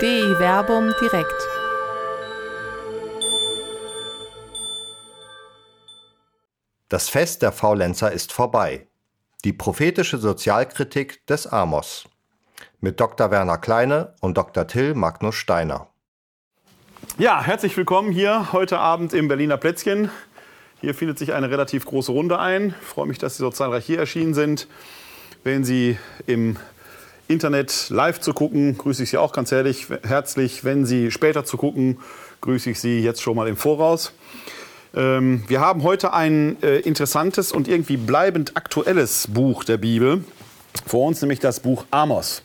DI Werbung direkt. Das Fest der Faulenzer ist vorbei. Die prophetische Sozialkritik des Amos. Mit Dr. Werner Kleine und Dr. Till Magnus Steiner. Ja, herzlich willkommen hier heute Abend im Berliner Plätzchen. Hier findet sich eine relativ große Runde ein. Ich freue mich, dass Sie so zahlreich hier erschienen sind. Wenn Sie im Internet live zu gucken, grüße ich Sie auch ganz herzlich. herzlich. Wenn Sie später zu gucken, grüße ich Sie jetzt schon mal im Voraus. Ähm, wir haben heute ein äh, interessantes und irgendwie bleibend aktuelles Buch der Bibel vor uns, nämlich das Buch Amos.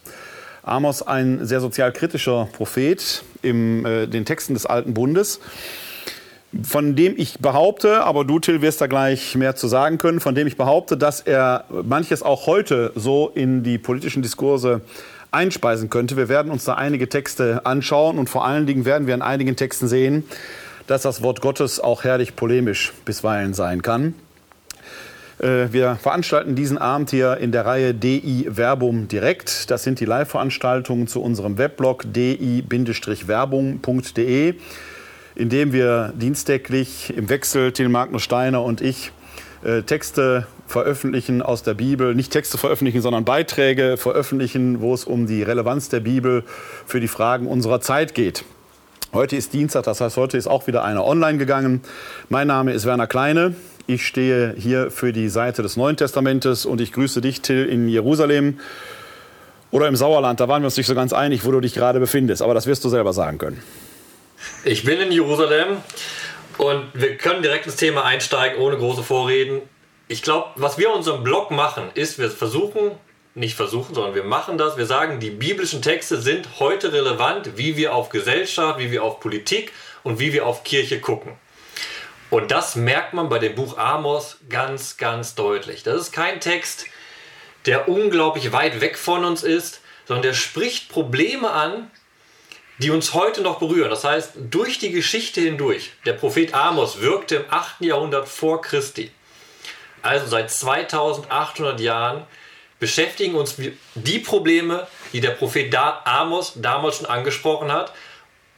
Amos, ein sehr sozialkritischer Prophet in äh, den Texten des Alten Bundes, von dem ich behaupte, aber du, Till, wirst da gleich mehr zu sagen können, von dem ich behaupte, dass er manches auch heute so in die politischen Diskurse einspeisen könnte. Wir werden uns da einige Texte anschauen und vor allen Dingen werden wir in einigen Texten sehen, dass das Wort Gottes auch herrlich polemisch bisweilen sein kann. Äh, wir veranstalten diesen Abend hier in der Reihe DI Werbung direkt. Das sind die Live-Veranstaltungen zu unserem Weblog di-werbung.de, in dem wir dienstäglich im Wechsel, Till Magnus Steiner und ich, äh, Texte veröffentlichen aus der Bibel, nicht Texte veröffentlichen, sondern Beiträge veröffentlichen, wo es um die Relevanz der Bibel für die Fragen unserer Zeit geht. Heute ist Dienstag, das heißt, heute ist auch wieder einer online gegangen. Mein Name ist Werner Kleine. Ich stehe hier für die Seite des Neuen Testamentes und ich grüße dich, Till, in Jerusalem oder im Sauerland. Da waren wir uns nicht so ganz einig, wo du dich gerade befindest, aber das wirst du selber sagen können. Ich bin in Jerusalem und wir können direkt ins Thema einsteigen, ohne große Vorreden. Ich glaube, was wir in unserem Blog machen, ist, wir versuchen, nicht versuchen, sondern wir machen das. Wir sagen, die biblischen Texte sind heute relevant, wie wir auf Gesellschaft, wie wir auf Politik und wie wir auf Kirche gucken. Und das merkt man bei dem Buch Amos ganz, ganz deutlich. Das ist kein Text, der unglaublich weit weg von uns ist, sondern der spricht Probleme an, die uns heute noch berühren. Das heißt, durch die Geschichte hindurch. Der Prophet Amos wirkte im 8. Jahrhundert vor Christi. Also seit 2800 Jahren beschäftigen uns die Probleme, die der Prophet Amos damals schon angesprochen hat.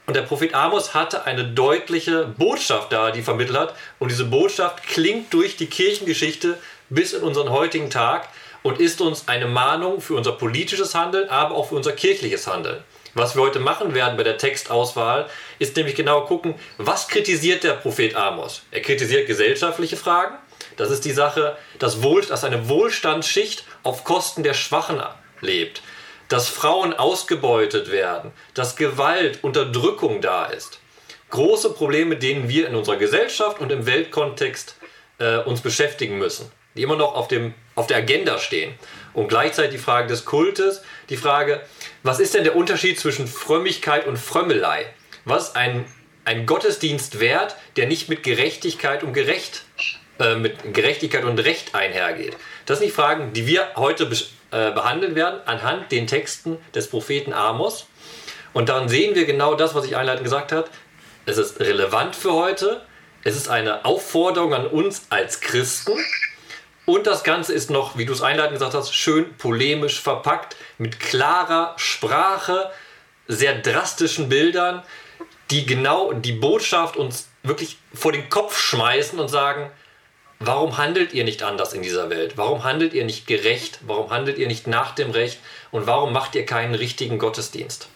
Und der Prophet Amos hatte eine deutliche Botschaft da, die vermittelt hat. Und diese Botschaft klingt durch die Kirchengeschichte bis in unseren heutigen Tag und ist uns eine Mahnung für unser politisches Handeln, aber auch für unser kirchliches Handeln. Was wir heute machen werden bei der Textauswahl, ist nämlich genau gucken, was kritisiert der Prophet Amos? Er kritisiert gesellschaftliche Fragen, das ist die Sache, dass, Wohl, dass eine Wohlstandsschicht auf Kosten der Schwachen lebt, dass Frauen ausgebeutet werden, dass Gewalt, Unterdrückung da ist. Große Probleme, denen wir in unserer Gesellschaft und im Weltkontext äh, uns beschäftigen müssen, die immer noch auf, dem, auf der Agenda stehen. Und gleichzeitig die Frage des Kultes, die Frage, was ist denn der Unterschied zwischen Frömmigkeit und Frömmelei? Was ein, ein Gottesdienst wert, der nicht mit Gerechtigkeit und Gerecht äh, mit Gerechtigkeit und Recht einhergeht. Das sind die Fragen, die wir heute äh, behandeln werden anhand den Texten des Propheten Amos. Und daran sehen wir genau das, was ich einleitend gesagt habe. Es ist relevant für heute. Es ist eine Aufforderung an uns als Christen. Und das Ganze ist noch, wie du es einleitend gesagt hast, schön polemisch verpackt, mit klarer Sprache, sehr drastischen Bildern, die genau die Botschaft uns wirklich vor den Kopf schmeißen und sagen, Warum handelt ihr nicht anders in dieser Welt? Warum handelt ihr nicht gerecht? Warum handelt ihr nicht nach dem Recht? Und warum macht ihr keinen richtigen Gottesdienst?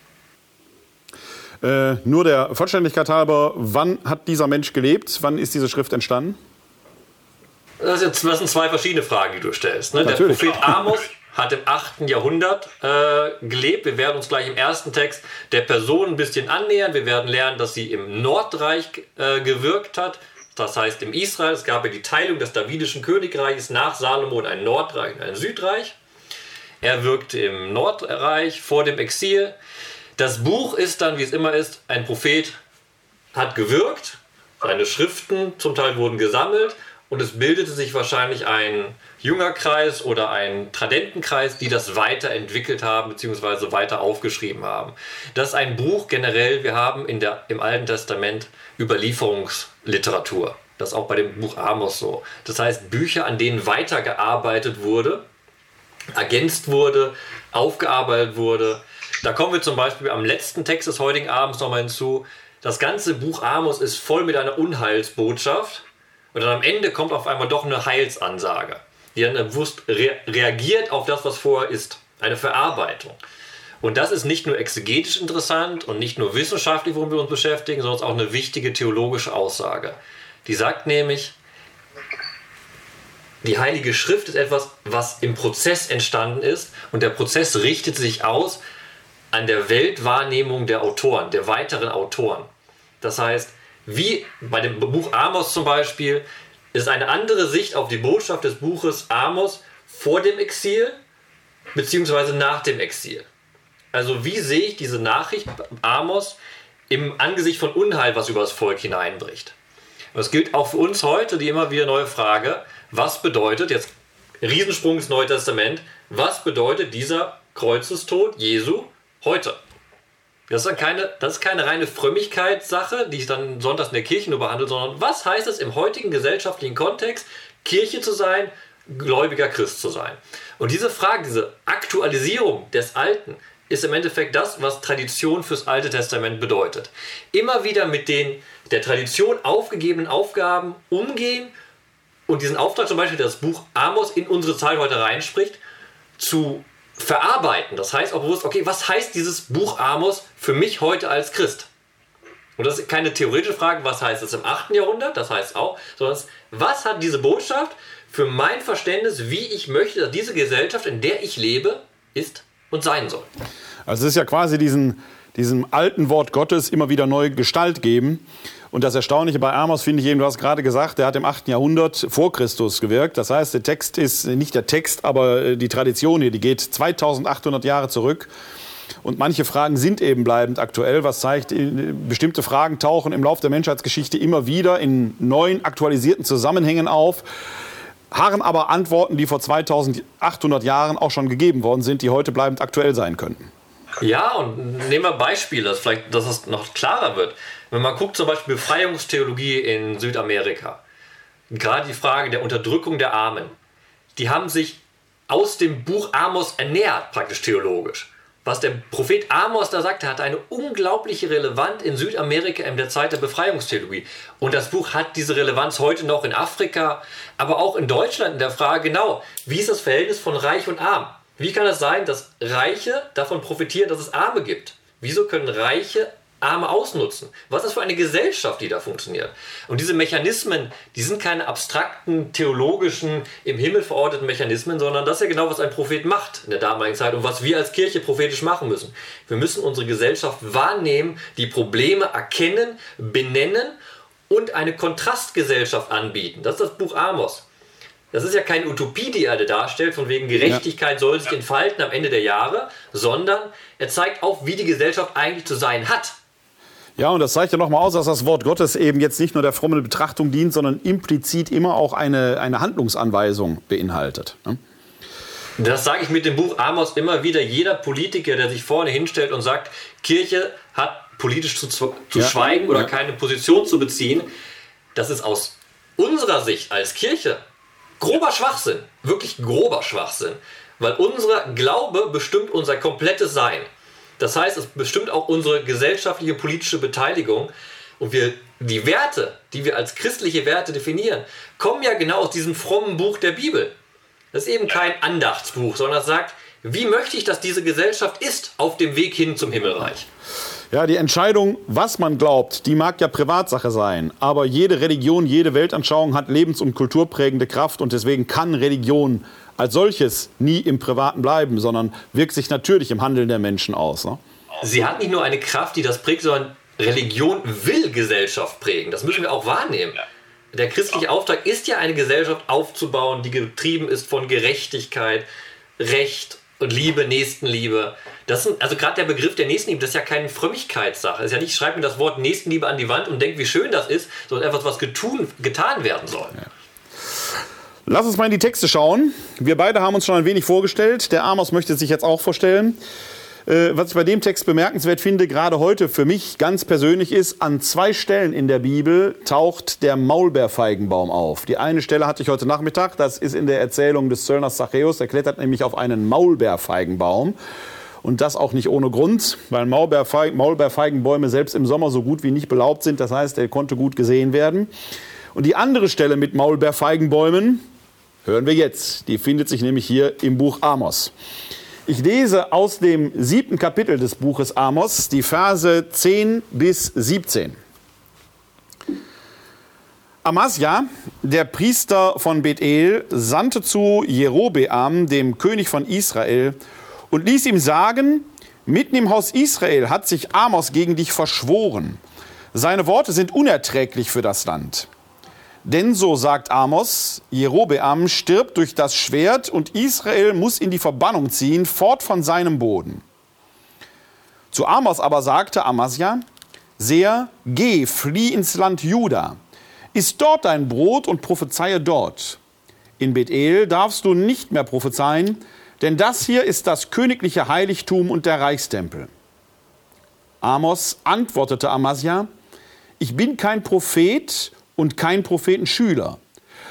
Äh, nur der Vollständigkeit halber, wann hat dieser Mensch gelebt? Wann ist diese Schrift entstanden? Das, jetzt, das sind zwei verschiedene Fragen, die du stellst. Ne? Der Prophet Amos hat im 8. Jahrhundert äh, gelebt. Wir werden uns gleich im ersten Text der Person ein bisschen annähern. Wir werden lernen, dass sie im Nordreich äh, gewirkt hat, das heißt, im Israel, es gab ja die Teilung des davidischen Königreiches nach Salomon ein Nordreich und ein Südreich. Er wirkte im Nordreich vor dem Exil. Das Buch ist dann, wie es immer ist, ein Prophet hat gewirkt, seine Schriften zum Teil wurden gesammelt und es bildete sich wahrscheinlich ein Jüngerkreis oder ein Tradentenkreis, die das weiterentwickelt haben bzw. weiter aufgeschrieben haben. Das ist ein Buch generell, wir haben in der, im Alten Testament Überlieferungsliteratur. Das ist auch bei dem Buch Amos so. Das heißt Bücher, an denen weitergearbeitet wurde, ergänzt wurde, aufgearbeitet wurde. Da kommen wir zum Beispiel am letzten Text des heutigen Abends nochmal hinzu. Das ganze Buch Amos ist voll mit einer Unheilsbotschaft. Und dann am Ende kommt auf einmal doch eine Heilsansage, die dann bewusst re reagiert auf das, was vorher ist. Eine Verarbeitung. Und das ist nicht nur exegetisch interessant und nicht nur wissenschaftlich, worum wir uns beschäftigen, sondern auch eine wichtige theologische Aussage. Die sagt nämlich, die Heilige Schrift ist etwas, was im Prozess entstanden ist und der Prozess richtet sich aus an der Weltwahrnehmung der Autoren, der weiteren Autoren. Das heißt, wie bei dem Buch Amos zum Beispiel, ist eine andere Sicht auf die Botschaft des Buches Amos vor dem Exil beziehungsweise nach dem Exil. Also wie sehe ich diese Nachricht Amos im Angesicht von Unheil, was über das Volk hineinbricht? Das gilt auch für uns heute, die immer wieder neue Frage, was bedeutet, jetzt Riesensprung ins Neue Testament, was bedeutet dieser Kreuzestod Jesu heute? Das ist, keine, das ist keine reine Frömmigkeitssache, die ich dann sonntags in der Kirche nur behandle, sondern was heißt es im heutigen gesellschaftlichen Kontext, Kirche zu sein, gläubiger Christ zu sein? Und diese Frage, diese Aktualisierung des Alten, ist im Endeffekt das, was Tradition fürs Alte Testament bedeutet. Immer wieder mit den der Tradition aufgegebenen Aufgaben umgehen und diesen Auftrag zum Beispiel, das Buch Amos in unsere Zeit heute reinspricht, zu verarbeiten. Das heißt auch bewusst, okay, was heißt dieses Buch Amos für mich heute als Christ? Und das ist keine theoretische Frage, was heißt es im 8. Jahrhundert, das heißt auch, sondern was hat diese Botschaft für mein Verständnis, wie ich möchte, dass diese Gesellschaft, in der ich lebe, ist und sein soll. Also es ist ja quasi diesen, diesem alten Wort Gottes immer wieder neue Gestalt geben. Und das Erstaunliche bei Amos finde ich eben, du hast gerade gesagt, der hat im 8. Jahrhundert vor Christus gewirkt. Das heißt, der Text ist nicht der Text, aber äh, die Tradition hier, die geht 2800 Jahre zurück. Und manche Fragen sind eben bleibend aktuell, was zeigt, äh, bestimmte Fragen tauchen im Laufe der Menschheitsgeschichte immer wieder in neuen, aktualisierten Zusammenhängen auf, harren aber Antworten, die vor 2800 Jahren auch schon gegeben worden sind, die heute bleibend aktuell sein könnten. Ja, und nehmen wir Beispiele, dass, vielleicht, dass es noch klarer wird. Wenn man guckt, zum Beispiel Befreiungstheologie in Südamerika, gerade die Frage der Unterdrückung der Armen, die haben sich aus dem Buch Amos ernährt, praktisch theologisch. Was der Prophet Amos da sagte, hat eine unglaubliche Relevanz in Südamerika in der Zeit der Befreiungstheologie. Und das Buch hat diese Relevanz heute noch in Afrika, aber auch in Deutschland in der Frage, genau, wie ist das Verhältnis von Reich und Arm? Wie kann es sein, dass Reiche davon profitieren, dass es Arme gibt? Wieso können Reiche Arme ausnutzen? Was ist für eine Gesellschaft, die da funktioniert? Und diese Mechanismen, die sind keine abstrakten, theologischen, im Himmel verorteten Mechanismen, sondern das ist ja genau, was ein Prophet macht in der damaligen Zeit und was wir als Kirche prophetisch machen müssen. Wir müssen unsere Gesellschaft wahrnehmen, die Probleme erkennen, benennen und eine Kontrastgesellschaft anbieten. Das ist das Buch Amos. Das ist ja keine Utopie, die er darstellt, von wegen Gerechtigkeit ja. soll sich entfalten am Ende der Jahre, sondern er zeigt auf, wie die Gesellschaft eigentlich zu sein hat. Ja, und das zeigt ja nochmal aus, dass das Wort Gottes eben jetzt nicht nur der frommen Betrachtung dient, sondern implizit immer auch eine, eine Handlungsanweisung beinhaltet. Ne? Das sage ich mit dem Buch Amos immer wieder. Jeder Politiker, der sich vorne hinstellt und sagt, Kirche hat politisch zu, zu ja. schweigen oder ja. keine Position zu beziehen, das ist aus unserer Sicht als Kirche grober Schwachsinn, wirklich grober Schwachsinn, weil unser Glaube bestimmt unser komplettes Sein. Das heißt, es bestimmt auch unsere gesellschaftliche politische Beteiligung und wir die Werte, die wir als christliche Werte definieren, kommen ja genau aus diesem frommen Buch der Bibel. Das ist eben kein Andachtsbuch, sondern es sagt, wie möchte ich, dass diese Gesellschaft ist auf dem Weg hin zum Himmelreich. Ja, die Entscheidung, was man glaubt, die mag ja Privatsache sein. Aber jede Religion, jede Weltanschauung hat lebens- und kulturprägende Kraft und deswegen kann Religion als solches nie im Privaten bleiben, sondern wirkt sich natürlich im Handeln der Menschen aus. Ne? Sie hat nicht nur eine Kraft, die das prägt, sondern Religion will Gesellschaft prägen. Das müssen wir auch wahrnehmen. Der christliche Auftrag ist ja eine Gesellschaft aufzubauen, die getrieben ist von Gerechtigkeit, Recht und Liebe, Nächstenliebe. Das sind, also gerade der Begriff der Nächstenliebe, das ist ja keine Frömmigkeitssache. Das ist ja nicht, schreib mir das Wort Nächstenliebe an die Wand und denk, wie schön das ist, sondern etwas, was getun, getan werden soll. Ja. Lass uns mal in die Texte schauen. Wir beide haben uns schon ein wenig vorgestellt. Der Amos möchte sich jetzt auch vorstellen. Äh, was ich bei dem Text bemerkenswert finde, gerade heute für mich ganz persönlich ist, an zwei Stellen in der Bibel taucht der Maulbeerfeigenbaum auf. Die eine Stelle hatte ich heute Nachmittag, das ist in der Erzählung des Zöllners Zachäus. Er klettert nämlich auf einen Maulbeerfeigenbaum. Und das auch nicht ohne Grund, weil Maulbeerfeigenbäume selbst im Sommer so gut wie nicht belaubt sind. Das heißt, er konnte gut gesehen werden. Und die andere Stelle mit Maulbeerfeigenbäumen hören wir jetzt. Die findet sich nämlich hier im Buch Amos. Ich lese aus dem siebten Kapitel des Buches Amos die Verse 10 bis 17. Amasja, der Priester von Bethel, sandte zu Jerobeam, dem König von Israel, und ließ ihm sagen, mitten im Haus Israel hat sich Amos gegen dich verschworen. Seine Worte sind unerträglich für das Land. Denn so sagt Amos, Jerobeam stirbt durch das Schwert und Israel muss in die Verbannung ziehen, fort von seinem Boden. Zu Amos aber sagte Amasja, Seher, geh, flieh ins Land Juda. Iss dort dein Brot und prophezeie dort. In Bethel darfst du nicht mehr prophezeien, denn das hier ist das königliche Heiligtum und der Reichstempel. Amos antwortete Amasia, ich bin kein Prophet und kein Prophetenschüler,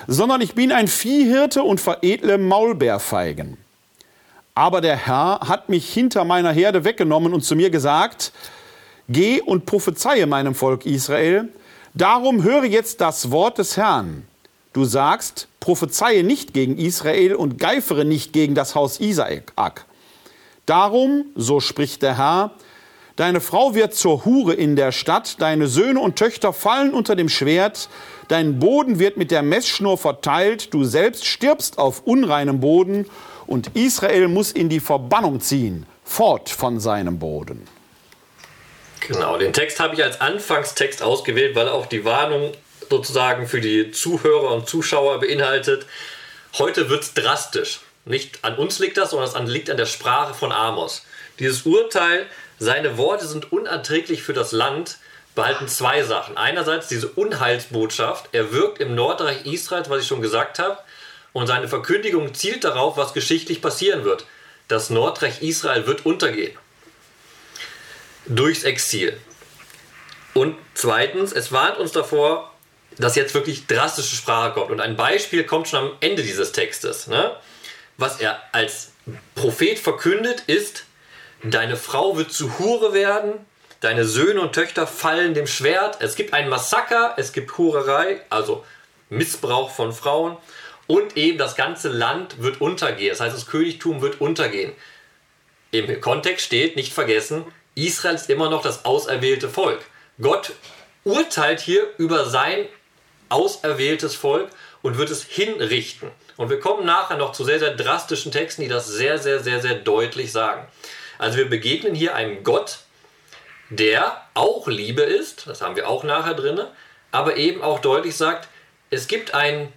sondern ich bin ein Viehhirte und veredle Maulbeerfeigen. Aber der Herr hat mich hinter meiner Herde weggenommen und zu mir gesagt, Geh und prophezeie meinem Volk Israel, Darum höre jetzt das Wort des Herrn. Du sagst, prophezeie nicht gegen Israel und geifere nicht gegen das Haus Isaak. Darum, so spricht der Herr, deine Frau wird zur Hure in der Stadt, deine Söhne und Töchter fallen unter dem Schwert, dein Boden wird mit der Messschnur verteilt, du selbst stirbst auf unreinem Boden und Israel muss in die Verbannung ziehen, fort von seinem Boden. Genau, den Text habe ich als Anfangstext ausgewählt, weil auch die Warnung sozusagen für die Zuhörer und Zuschauer beinhaltet. Heute wird es drastisch. Nicht an uns liegt das, sondern es liegt an der Sprache von Amos. Dieses Urteil, seine Worte sind unerträglich für das Land, behalten zwei Sachen. Einerseits diese Unheilsbotschaft, er wirkt im Nordreich Israels, was ich schon gesagt habe, und seine Verkündigung zielt darauf, was geschichtlich passieren wird. Das Nordreich Israel wird untergehen durchs Exil. Und zweitens, es warnt uns davor, dass jetzt wirklich drastische Sprache kommt. Und ein Beispiel kommt schon am Ende dieses Textes. Ne? Was er als Prophet verkündet, ist, deine Frau wird zu Hure werden, deine Söhne und Töchter fallen dem Schwert. Es gibt ein Massaker, es gibt Hurerei, also Missbrauch von Frauen. Und eben das ganze Land wird untergehen. Das heißt, das Königtum wird untergehen. Im Kontext steht, nicht vergessen, Israel ist immer noch das auserwählte Volk. Gott urteilt hier über sein auserwähltes Volk und wird es hinrichten. Und wir kommen nachher noch zu sehr, sehr drastischen Texten, die das sehr, sehr, sehr, sehr deutlich sagen. Also wir begegnen hier einem Gott, der auch Liebe ist, das haben wir auch nachher drin, aber eben auch deutlich sagt, es gibt ein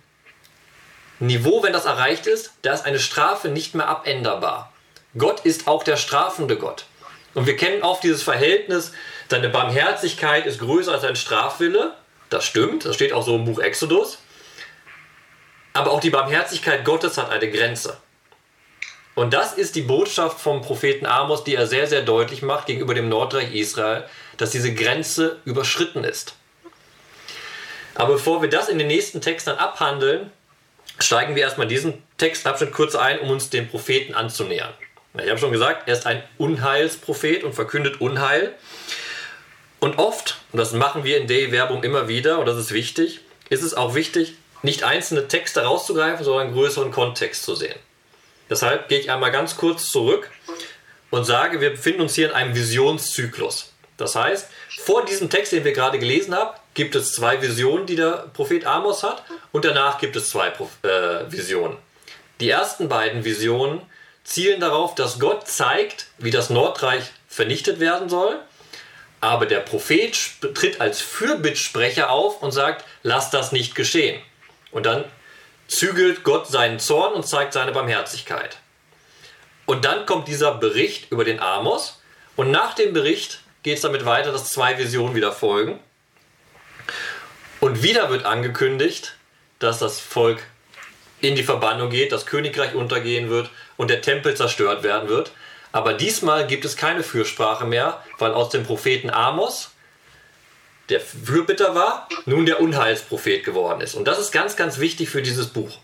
Niveau, wenn das erreicht ist, da ist eine Strafe nicht mehr abänderbar. Gott ist auch der strafende Gott. Und wir kennen oft dieses Verhältnis, deine Barmherzigkeit ist größer als dein Strafwille. Das stimmt, das steht auch so im Buch Exodus. Aber auch die Barmherzigkeit Gottes hat eine Grenze. Und das ist die Botschaft vom Propheten Amos, die er sehr, sehr deutlich macht gegenüber dem Nordreich Israel, dass diese Grenze überschritten ist. Aber bevor wir das in den nächsten Text dann abhandeln, steigen wir erstmal diesen Textabschnitt kurz ein, um uns dem Propheten anzunähern. Ich habe schon gesagt, er ist ein Unheilsprophet und verkündet Unheil. Und oft, und das machen wir in Dei Werbung immer wieder, und das ist wichtig, ist es auch wichtig, nicht einzelne Texte rauszugreifen, sondern einen größeren Kontext zu sehen. Deshalb gehe ich einmal ganz kurz zurück und sage, wir befinden uns hier in einem Visionszyklus. Das heißt, vor diesem Text, den wir gerade gelesen haben, gibt es zwei Visionen, die der Prophet Amos hat, und danach gibt es zwei äh, Visionen. Die ersten beiden Visionen zielen darauf, dass Gott zeigt, wie das Nordreich vernichtet werden soll. Aber der Prophet tritt als Fürbittsprecher auf und sagt, lass das nicht geschehen. Und dann zügelt Gott seinen Zorn und zeigt seine Barmherzigkeit. Und dann kommt dieser Bericht über den Amos. Und nach dem Bericht geht es damit weiter, dass zwei Visionen wieder folgen. Und wieder wird angekündigt, dass das Volk in die Verbannung geht, das Königreich untergehen wird und der Tempel zerstört werden wird. Aber diesmal gibt es keine Fürsprache mehr, weil aus dem Propheten Amos, der Fürbitter war, nun der Unheilsprophet geworden ist. Und das ist ganz, ganz wichtig für dieses Buch.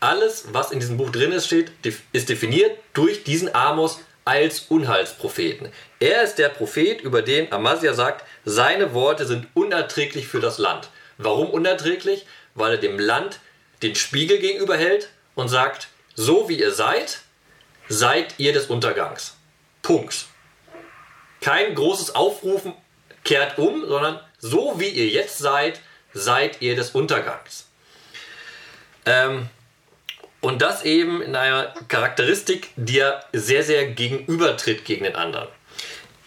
Alles, was in diesem Buch drin ist, steht, ist definiert durch diesen Amos als Unheilspropheten. Er ist der Prophet, über den Amasia sagt, seine Worte sind unerträglich für das Land. Warum unerträglich? Weil er dem Land den Spiegel gegenüber hält und sagt, so wie ihr seid, seid ihr des Untergangs. Punkt. Kein großes Aufrufen, kehrt um, sondern so wie ihr jetzt seid, seid ihr des Untergangs. Ähm, und das eben in einer Charakteristik, die ja sehr, sehr gegenübertritt gegen den anderen.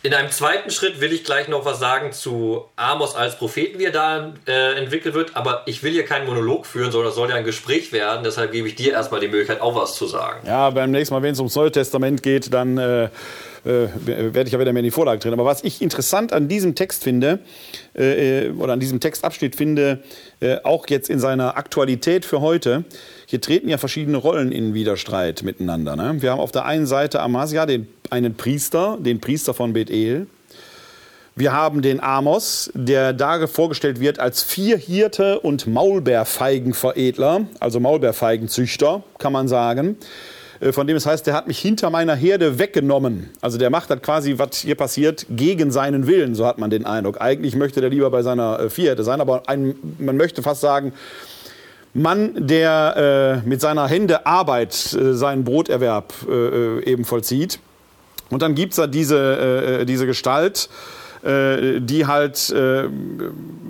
In einem zweiten Schritt will ich gleich noch was sagen zu Amos als Propheten, wie er da äh, entwickelt wird. Aber ich will hier keinen Monolog führen, sondern es soll ja ein Gespräch werden. Deshalb gebe ich dir erstmal die Möglichkeit, auch was zu sagen. Ja, beim nächsten Mal, wenn es ums Neue Testament geht, dann äh, äh, werde ich ja wieder mehr in die Vorlage drin. Aber was ich interessant an diesem Text finde, äh, oder an diesem Textabschnitt finde, äh, auch jetzt in seiner Aktualität für heute, hier treten ja verschiedene Rollen in Widerstreit miteinander. Ne? Wir haben auf der einen Seite Amasia, den, einen Priester, den Priester von Bethel. Wir haben den Amos, der da vorgestellt wird als Vierhirte und Maulbeerfeigenveredler, also Maulbeerfeigenzüchter, kann man sagen. Äh, von dem es heißt, der hat mich hinter meiner Herde weggenommen. Also der macht das quasi, was hier passiert, gegen seinen Willen, so hat man den Eindruck. Eigentlich möchte der lieber bei seiner äh, Vierherde sein, aber ein, man möchte fast sagen, Mann, der äh, mit seiner Hände Arbeit äh, seinen Broterwerb äh, äh eben vollzieht. Und dann gibt es da diese, diese Gestalt, äh, die halt äh,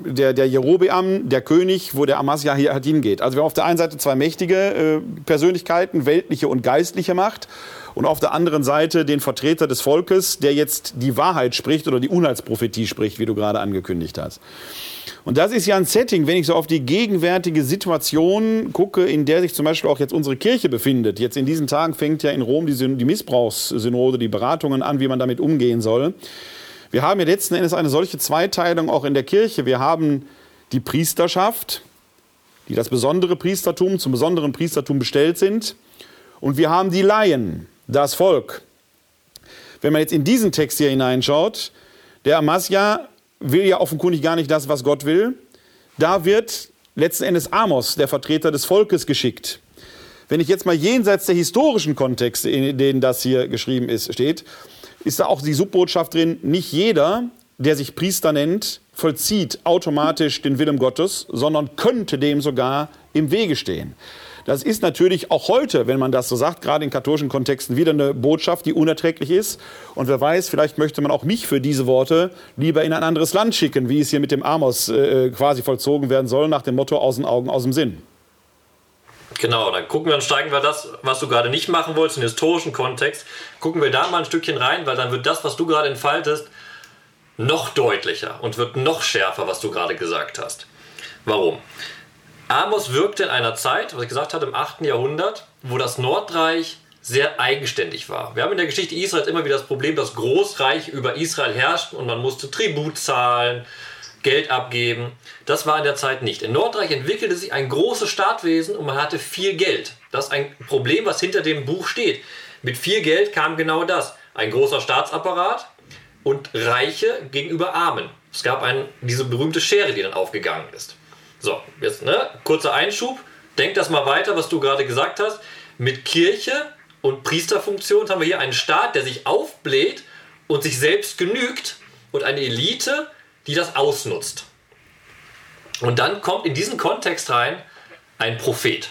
der, der Jerobeam, der König, wo der Amasia hier halt hingeht. Also wir haben auf der einen Seite zwei mächtige äh, Persönlichkeiten, weltliche und geistliche Macht. Und auf der anderen Seite den Vertreter des Volkes, der jetzt die Wahrheit spricht oder die Unheilsprophetie spricht, wie du gerade angekündigt hast. Und das ist ja ein Setting, wenn ich so auf die gegenwärtige Situation gucke, in der sich zum Beispiel auch jetzt unsere Kirche befindet. Jetzt in diesen Tagen fängt ja in Rom die, die Missbrauchssynode, die Beratungen an, wie man damit umgehen soll. Wir haben ja letzten Endes eine solche Zweiteilung auch in der Kirche. Wir haben die Priesterschaft, die das besondere Priestertum zum besonderen Priestertum bestellt sind. Und wir haben die Laien, das Volk. Wenn man jetzt in diesen Text hier hineinschaut, der Amasja will ja offenkundig gar nicht das, was Gott will. Da wird letzten Endes Amos, der Vertreter des Volkes, geschickt. Wenn ich jetzt mal jenseits der historischen Kontexte, in denen das hier geschrieben ist, steht, ist da auch die Subbotschaft drin, nicht jeder, der sich Priester nennt, vollzieht automatisch den Willen Gottes, sondern könnte dem sogar im Wege stehen. Das ist natürlich auch heute, wenn man das so sagt, gerade in katholischen Kontexten wieder eine Botschaft, die unerträglich ist. Und wer weiß, vielleicht möchte man auch mich für diese Worte lieber in ein anderes Land schicken, wie es hier mit dem Amos äh, quasi vollzogen werden soll, nach dem Motto aus den Augen, aus dem Sinn. Genau, dann gucken wir, dann steigen wir das, was du gerade nicht machen wolltest, in den historischen Kontext, gucken wir da mal ein Stückchen rein, weil dann wird das, was du gerade entfaltest, noch deutlicher und wird noch schärfer, was du gerade gesagt hast. Warum? Amos wirkte in einer Zeit, was ich gesagt hatte, im 8. Jahrhundert, wo das Nordreich sehr eigenständig war. Wir haben in der Geschichte Israels immer wieder das Problem, dass Großreich über Israel herrschten und man musste Tribut zahlen, Geld abgeben. Das war in der Zeit nicht. In Nordreich entwickelte sich ein großes Staatswesen und man hatte viel Geld. Das ist ein Problem, was hinter dem Buch steht. Mit viel Geld kam genau das. Ein großer Staatsapparat und Reiche gegenüber Armen. Es gab ein, diese berühmte Schere, die dann aufgegangen ist. So, jetzt ne, kurzer Einschub. Denk das mal weiter, was du gerade gesagt hast. Mit Kirche und Priesterfunktion haben wir hier einen Staat, der sich aufbläht und sich selbst genügt und eine Elite, die das ausnutzt. Und dann kommt in diesen Kontext rein ein Prophet.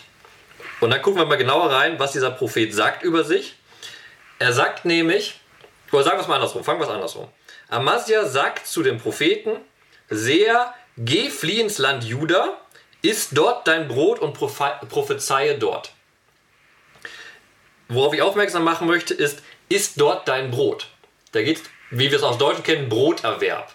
Und dann gucken wir mal genauer rein, was dieser Prophet sagt über sich. Er sagt nämlich, oder sagen wir es mal andersrum, fangen wir es andersrum. Amasia sagt zu dem Propheten, sehr, geh, flieh ins Land Juda, iss dort dein Brot und prophezeie dort. Worauf ich aufmerksam machen möchte, ist, iss dort dein Brot. Da geht es, wie wir es aus Deutschen kennen, Broterwerb.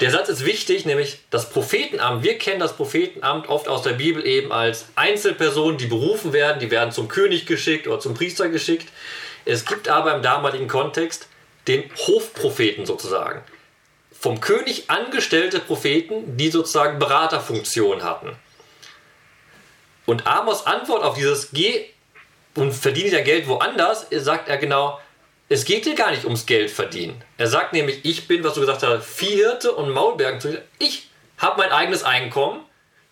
Der Satz ist wichtig, nämlich das Prophetenamt. Wir kennen das Prophetenamt oft aus der Bibel eben als Einzelpersonen, die berufen werden, die werden zum König geschickt oder zum Priester geschickt. Es gibt aber im damaligen Kontext den Hofpropheten sozusagen. Vom König angestellte Propheten, die sozusagen Beraterfunktion hatten. Und Amos Antwort auf dieses Geh und verdiene dein Geld woanders, sagt er genau, es geht hier gar nicht ums Geld verdienen. Er sagt nämlich, ich bin, was du gesagt hast, Viehhirte und Maulbergenzüchter. Ich habe mein eigenes Einkommen.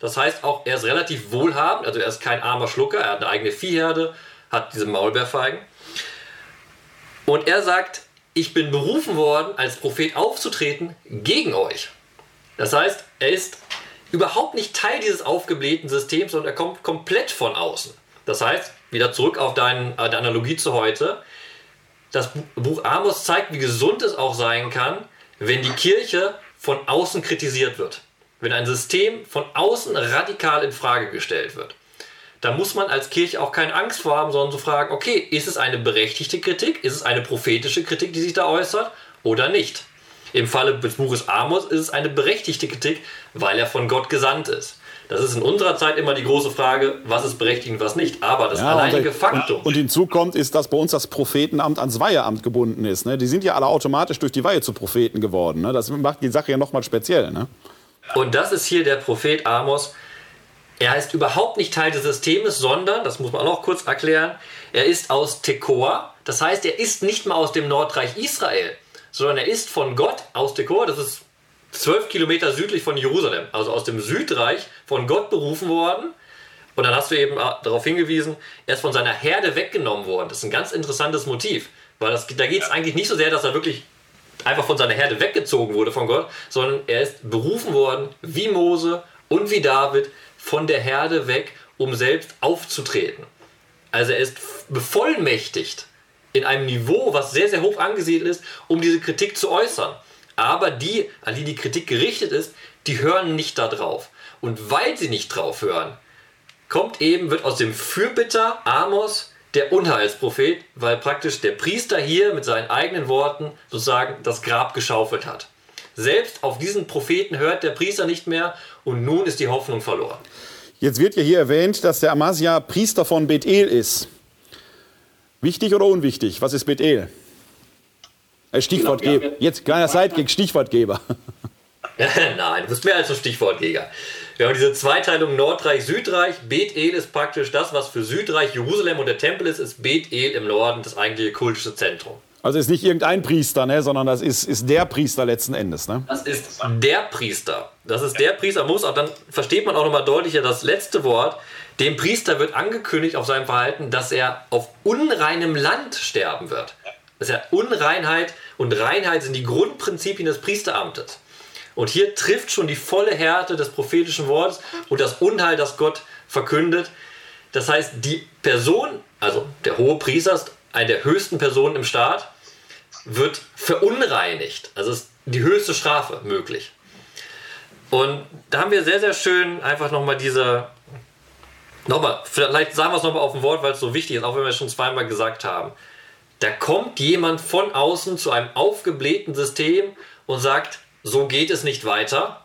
Das heißt auch, er ist relativ wohlhabend, also er ist kein armer Schlucker, er hat eine eigene Viehherde, hat diese Maulbeerfeigen. Und er sagt, ich bin berufen worden, als Prophet aufzutreten gegen euch. Das heißt, er ist überhaupt nicht Teil dieses aufgeblähten Systems, sondern er kommt komplett von außen. Das heißt, wieder zurück auf deine äh, Analogie zu heute, das Buch Amos zeigt, wie gesund es auch sein kann, wenn die Kirche von außen kritisiert wird. Wenn ein System von außen radikal in Frage gestellt wird. Da muss man als Kirche auch keine Angst vor haben, sondern zu fragen, okay, ist es eine berechtigte Kritik? Ist es eine prophetische Kritik, die sich da äußert oder nicht? Im Falle des Buches Amos ist es eine berechtigte Kritik, weil er von Gott gesandt ist. Das ist in unserer Zeit immer die große Frage, was ist berechtigt und was nicht. Aber das ja, alleinige und, Faktum. Und, und hinzu kommt, ist, dass bei uns das Prophetenamt ans Weiheamt gebunden ist. Ne? Die sind ja alle automatisch durch die Weihe zu Propheten geworden. Ne? Das macht die Sache ja nochmal speziell. Ne? Und das ist hier der Prophet Amos. Er ist überhaupt nicht Teil des Systems, sondern, das muss man auch noch kurz erklären, er ist aus Tekoa. Das heißt, er ist nicht mal aus dem Nordreich Israel sondern er ist von Gott aus Dekor, das ist zwölf Kilometer südlich von Jerusalem, also aus dem Südreich, von Gott berufen worden. Und dann hast du eben äh, darauf hingewiesen, er ist von seiner Herde weggenommen worden. Das ist ein ganz interessantes Motiv, weil das, da geht es eigentlich nicht so sehr, dass er wirklich einfach von seiner Herde weggezogen wurde von Gott, sondern er ist berufen worden, wie Mose und wie David, von der Herde weg, um selbst aufzutreten. Also er ist bevollmächtigt in einem Niveau, was sehr, sehr hoch angesiedelt ist, um diese Kritik zu äußern. Aber die, an die die Kritik gerichtet ist, die hören nicht da drauf. Und weil sie nicht drauf hören, kommt eben, wird aus dem Fürbitter Amos der Unheilsprophet, weil praktisch der Priester hier mit seinen eigenen Worten sozusagen das Grab geschaufelt hat. Selbst auf diesen Propheten hört der Priester nicht mehr und nun ist die Hoffnung verloren. Jetzt wird ja hier erwähnt, dass der Amasia Priester von Bethel ist. Wichtig oder unwichtig? Was ist Bethel? Äh, Stichwortgeber. Genau, Jetzt kleiner Sidekick, Stichwortgeber. Nein, du bist mehr als ein Stichwortgeber. Wir haben diese Zweiteilung Nordreich-Südreich. Bethel ist praktisch das, was für Südreich Jerusalem und der Tempel ist, ist Bethel im Norden das eigentliche kultische Zentrum. Also ist nicht irgendein Priester, ne, sondern das ist, ist der Priester letzten Endes. Ne? Das ist der Priester. Das ist der Priester. Muss auch dann versteht man auch nochmal deutlicher das letzte Wort. Dem Priester wird angekündigt auf seinem Verhalten, dass er auf unreinem Land sterben wird. Das ist ja Unreinheit und Reinheit sind die Grundprinzipien des Priesteramtes. Und hier trifft schon die volle Härte des prophetischen Wortes und das Unheil, das Gott verkündet. Das heißt, die Person, also der hohe Priester ist eine der höchsten Personen im Staat, wird verunreinigt. Also ist die höchste Strafe möglich. Und da haben wir sehr, sehr schön einfach nochmal diese, Nochmal, vielleicht sagen wir es nochmal auf ein Wort, weil es so wichtig ist, auch wenn wir es schon zweimal gesagt haben. Da kommt jemand von außen zu einem aufgeblähten System und sagt, so geht es nicht weiter.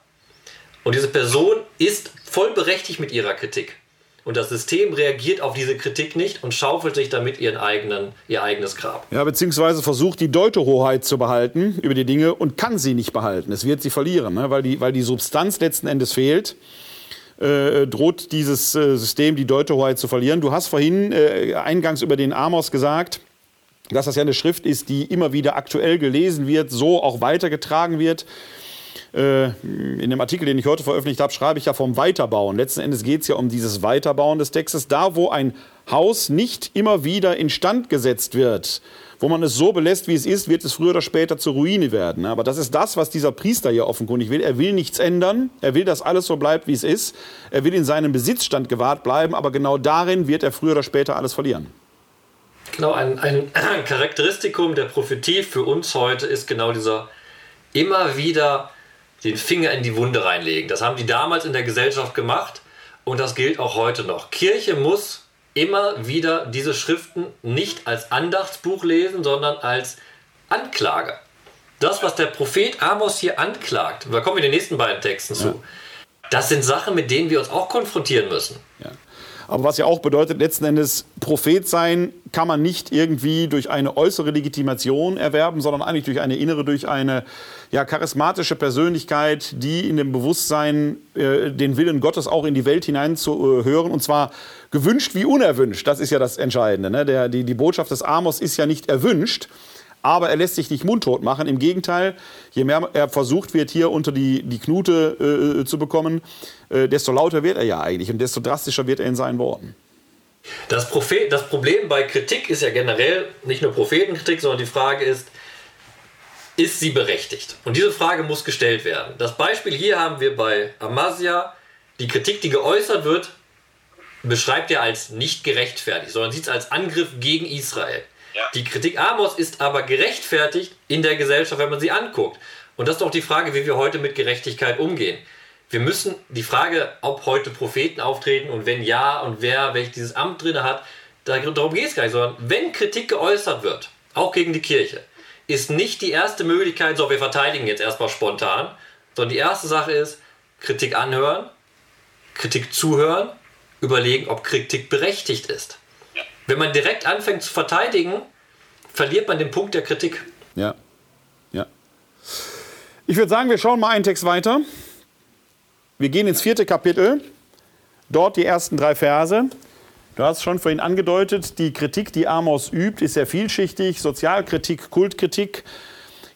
Und diese Person ist voll berechtigt mit ihrer Kritik. Und das System reagiert auf diese Kritik nicht und schaufelt sich damit ihren eigenen, ihr eigenes Grab. Ja, beziehungsweise versucht die Deutehoheit zu behalten über die Dinge und kann sie nicht behalten. Es wird sie verlieren, ne? weil, die, weil die Substanz letzten Endes fehlt äh, droht dieses äh, System die Deutehoheit zu verlieren. Du hast vorhin äh, eingangs über den Amos gesagt, dass das ja eine Schrift ist, die immer wieder aktuell gelesen wird, so auch weitergetragen wird. Äh, in dem Artikel, den ich heute veröffentlicht habe, schreibe ich ja vom Weiterbauen. Letzten Endes geht es ja um dieses Weiterbauen des Textes. Da, wo ein Haus nicht immer wieder instand gesetzt wird, wo man es so belässt, wie es ist, wird es früher oder später zur Ruine werden. Aber das ist das, was dieser Priester hier offenkundig will. Er will nichts ändern. Er will, dass alles so bleibt, wie es ist. Er will in seinem Besitzstand gewahrt bleiben. Aber genau darin wird er früher oder später alles verlieren. Genau, ein, ein Charakteristikum der Prophetie für uns heute ist genau dieser immer wieder den Finger in die Wunde reinlegen. Das haben die damals in der Gesellschaft gemacht und das gilt auch heute noch. Kirche muss immer wieder diese Schriften nicht als Andachtsbuch lesen, sondern als Anklage. Das, was der Prophet Amos hier anklagt, da kommen wir in den nächsten beiden Texten zu, ja. das sind Sachen, mit denen wir uns auch konfrontieren müssen. Ja. Aber was ja auch bedeutet, letzten Endes, Prophet sein kann man nicht irgendwie durch eine äußere Legitimation erwerben, sondern eigentlich durch eine innere, durch eine ja, charismatische Persönlichkeit, die in dem Bewusstsein äh, den Willen Gottes auch in die Welt hinein zu äh. Und zwar gewünscht wie unerwünscht. Das ist ja das Entscheidende. Ne? Der, die, die Botschaft des Amos ist ja nicht erwünscht, aber er lässt sich nicht mundtot machen. Im Gegenteil, je mehr er versucht wird, hier unter die, die Knute äh, zu bekommen, äh, desto lauter wird er ja eigentlich und desto drastischer wird er in seinen Worten. Das, Prophet, das Problem bei Kritik ist ja generell nicht nur Prophetenkritik, sondern die Frage ist, ist sie berechtigt? Und diese Frage muss gestellt werden. Das Beispiel hier haben wir bei Amasia. Die Kritik, die geäußert wird, beschreibt er als nicht gerechtfertigt, sondern sieht es als Angriff gegen Israel. Die Kritik Amos ist aber gerechtfertigt in der Gesellschaft, wenn man sie anguckt. Und das ist doch die Frage, wie wir heute mit Gerechtigkeit umgehen. Wir müssen die Frage, ob heute Propheten auftreten und wenn ja und wer welches dieses Amt drin hat, darum geht es gar nicht, sondern wenn Kritik geäußert wird, auch gegen die Kirche, ist nicht die erste Möglichkeit, so wir verteidigen jetzt erstmal spontan, sondern die erste Sache ist, Kritik anhören, Kritik zuhören, überlegen, ob Kritik berechtigt ist. Wenn man direkt anfängt zu verteidigen, verliert man den Punkt der Kritik. Ja, ja. Ich würde sagen, wir schauen mal einen Text weiter. Wir gehen ins vierte Kapitel, dort die ersten drei Verse. Du hast schon vorhin angedeutet, die Kritik, die Amos übt, ist sehr vielschichtig. Sozialkritik, Kultkritik.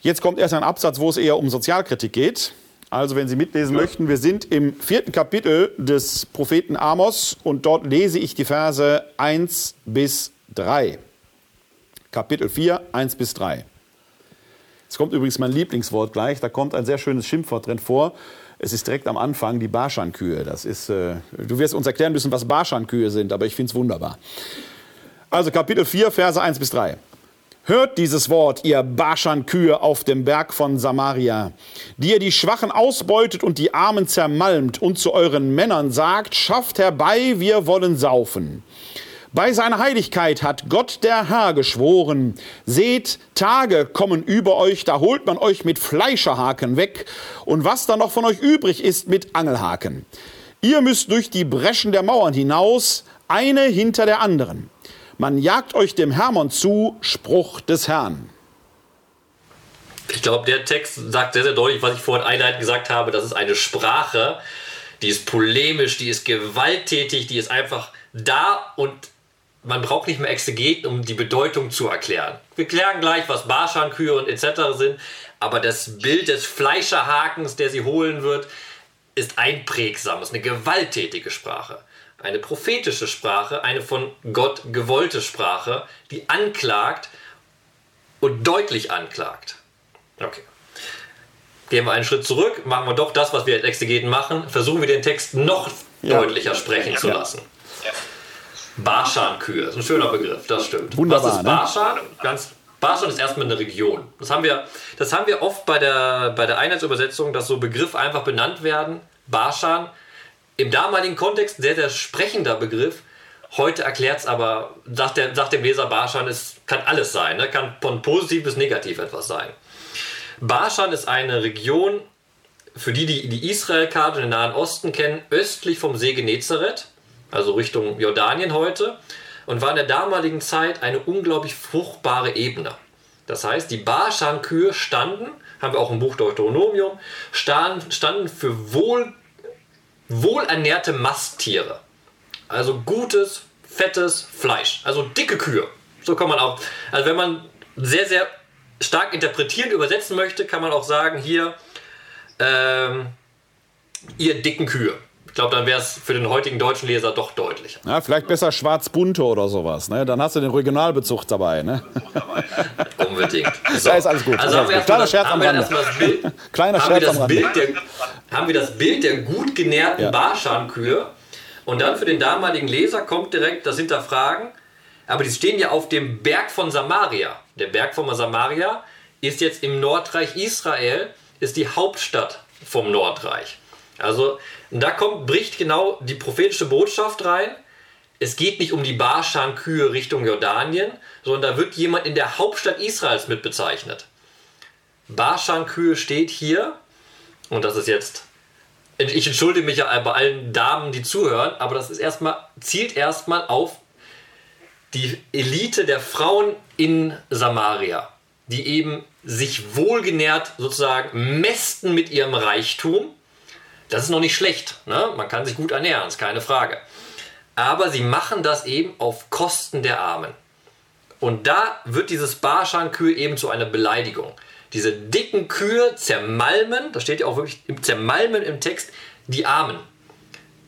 Jetzt kommt erst ein Absatz, wo es eher um Sozialkritik geht. Also, wenn Sie mitlesen möchten, wir sind im vierten Kapitel des Propheten Amos und dort lese ich die Verse 1 bis 3. Kapitel 4, 1 bis 3. Jetzt kommt übrigens mein Lieblingswort gleich, da kommt ein sehr schönes Schimpfwort drin vor. Es ist direkt am Anfang die Barschankühe. Das ist, äh, du wirst uns erklären müssen, was Barschankühe sind, aber ich finde es wunderbar. Also Kapitel 4, Verse 1 bis 3. Hört dieses Wort, ihr Baschankühe auf dem Berg von Samaria, die ihr die Schwachen ausbeutet und die Armen zermalmt und zu euren Männern sagt, schafft herbei, wir wollen saufen. Bei seiner Heiligkeit hat Gott der Herr geschworen, seht, Tage kommen über euch, da holt man euch mit Fleischerhaken weg und was da noch von euch übrig ist mit Angelhaken. Ihr müsst durch die Breschen der Mauern hinaus, eine hinter der anderen. Man jagt euch dem Hermon zu, Spruch des Herrn. Ich glaube, der Text sagt sehr, sehr deutlich, was ich vorhin einleitend gesagt habe. Das ist eine Sprache, die ist polemisch, die ist gewalttätig, die ist einfach da und man braucht nicht mehr Exegeten, um die Bedeutung zu erklären. Wir klären gleich, was Barschankühe und etc. sind, aber das Bild des Fleischerhakens, der sie holen wird, ist einprägsam, ist eine gewalttätige Sprache. Eine prophetische Sprache, eine von Gott gewollte Sprache, die anklagt und deutlich anklagt. Okay. Gehen wir einen Schritt zurück, machen wir doch das, was wir als Exegeten machen, versuchen wir den Text noch ja. deutlicher sprechen ja. zu lassen. Ja. Barschankühe, ist ein schöner Begriff, das stimmt. Wunderbar, Was ist Barschan? Ne? Ganz, Barschan ist erstmal eine Region. Das haben wir, das haben wir oft bei der, bei der Einheitsübersetzung, dass so Begriffe einfach benannt werden. Barschan, im damaligen Kontext sehr, sehr sprechender Begriff. Heute erklärt es aber, sagt, der, sagt dem Leser Barschan, es kann alles sein, ne? kann von positiv bis negativ etwas sein. Barschan ist eine Region, für die, die die Israelkarte den Nahen Osten kennen, östlich vom See Genezareth also Richtung Jordanien heute, und war in der damaligen Zeit eine unglaublich fruchtbare Ebene. Das heißt, die Baschan-Kühe standen, haben wir auch im Buch Deuteronomium, standen für wohl, wohlernährte Masttiere. Also gutes, fettes Fleisch. Also dicke Kühe. So kann man auch, also wenn man sehr, sehr stark interpretierend übersetzen möchte, kann man auch sagen, hier, ähm, ihr dicken Kühe. Ich glaube, dann wäre es für den heutigen deutschen Leser doch deutlicher. Ja, vielleicht besser schwarz-bunte oder sowas. Ne? Dann hast du den Regionalbezug dabei. Ne? Unbedingt. So. Da ist alles gut. Also haben wir Kleiner Scherz am Rande. Bild, Kleiner Scherz am Rande. Der, haben wir das Bild der gut genährten ja. Barschankühe. Und dann für den damaligen Leser kommt direkt das Hinterfragen. Aber die stehen ja auf dem Berg von Samaria. Der Berg von Samaria ist jetzt im Nordreich Israel, ist die Hauptstadt vom Nordreich. Also da kommt, bricht genau die prophetische Botschaft rein. Es geht nicht um die Barschan-Kühe Richtung Jordanien, sondern da wird jemand in der Hauptstadt Israels mit bezeichnet. Barschan-Kühe steht hier, und das ist jetzt, ich entschuldige mich ja bei allen Damen, die zuhören, aber das ist erstmal, zielt erstmal auf die Elite der Frauen in Samaria, die eben sich wohlgenährt sozusagen mästen mit ihrem Reichtum das ist noch nicht schlecht. Ne? Man kann sich gut ernähren, ist keine Frage. Aber sie machen das eben auf Kosten der Armen. Und da wird dieses Barschankühe eben zu einer Beleidigung. Diese dicken Kühe zermalmen, da steht ja auch wirklich zermalmen im Text, die Armen.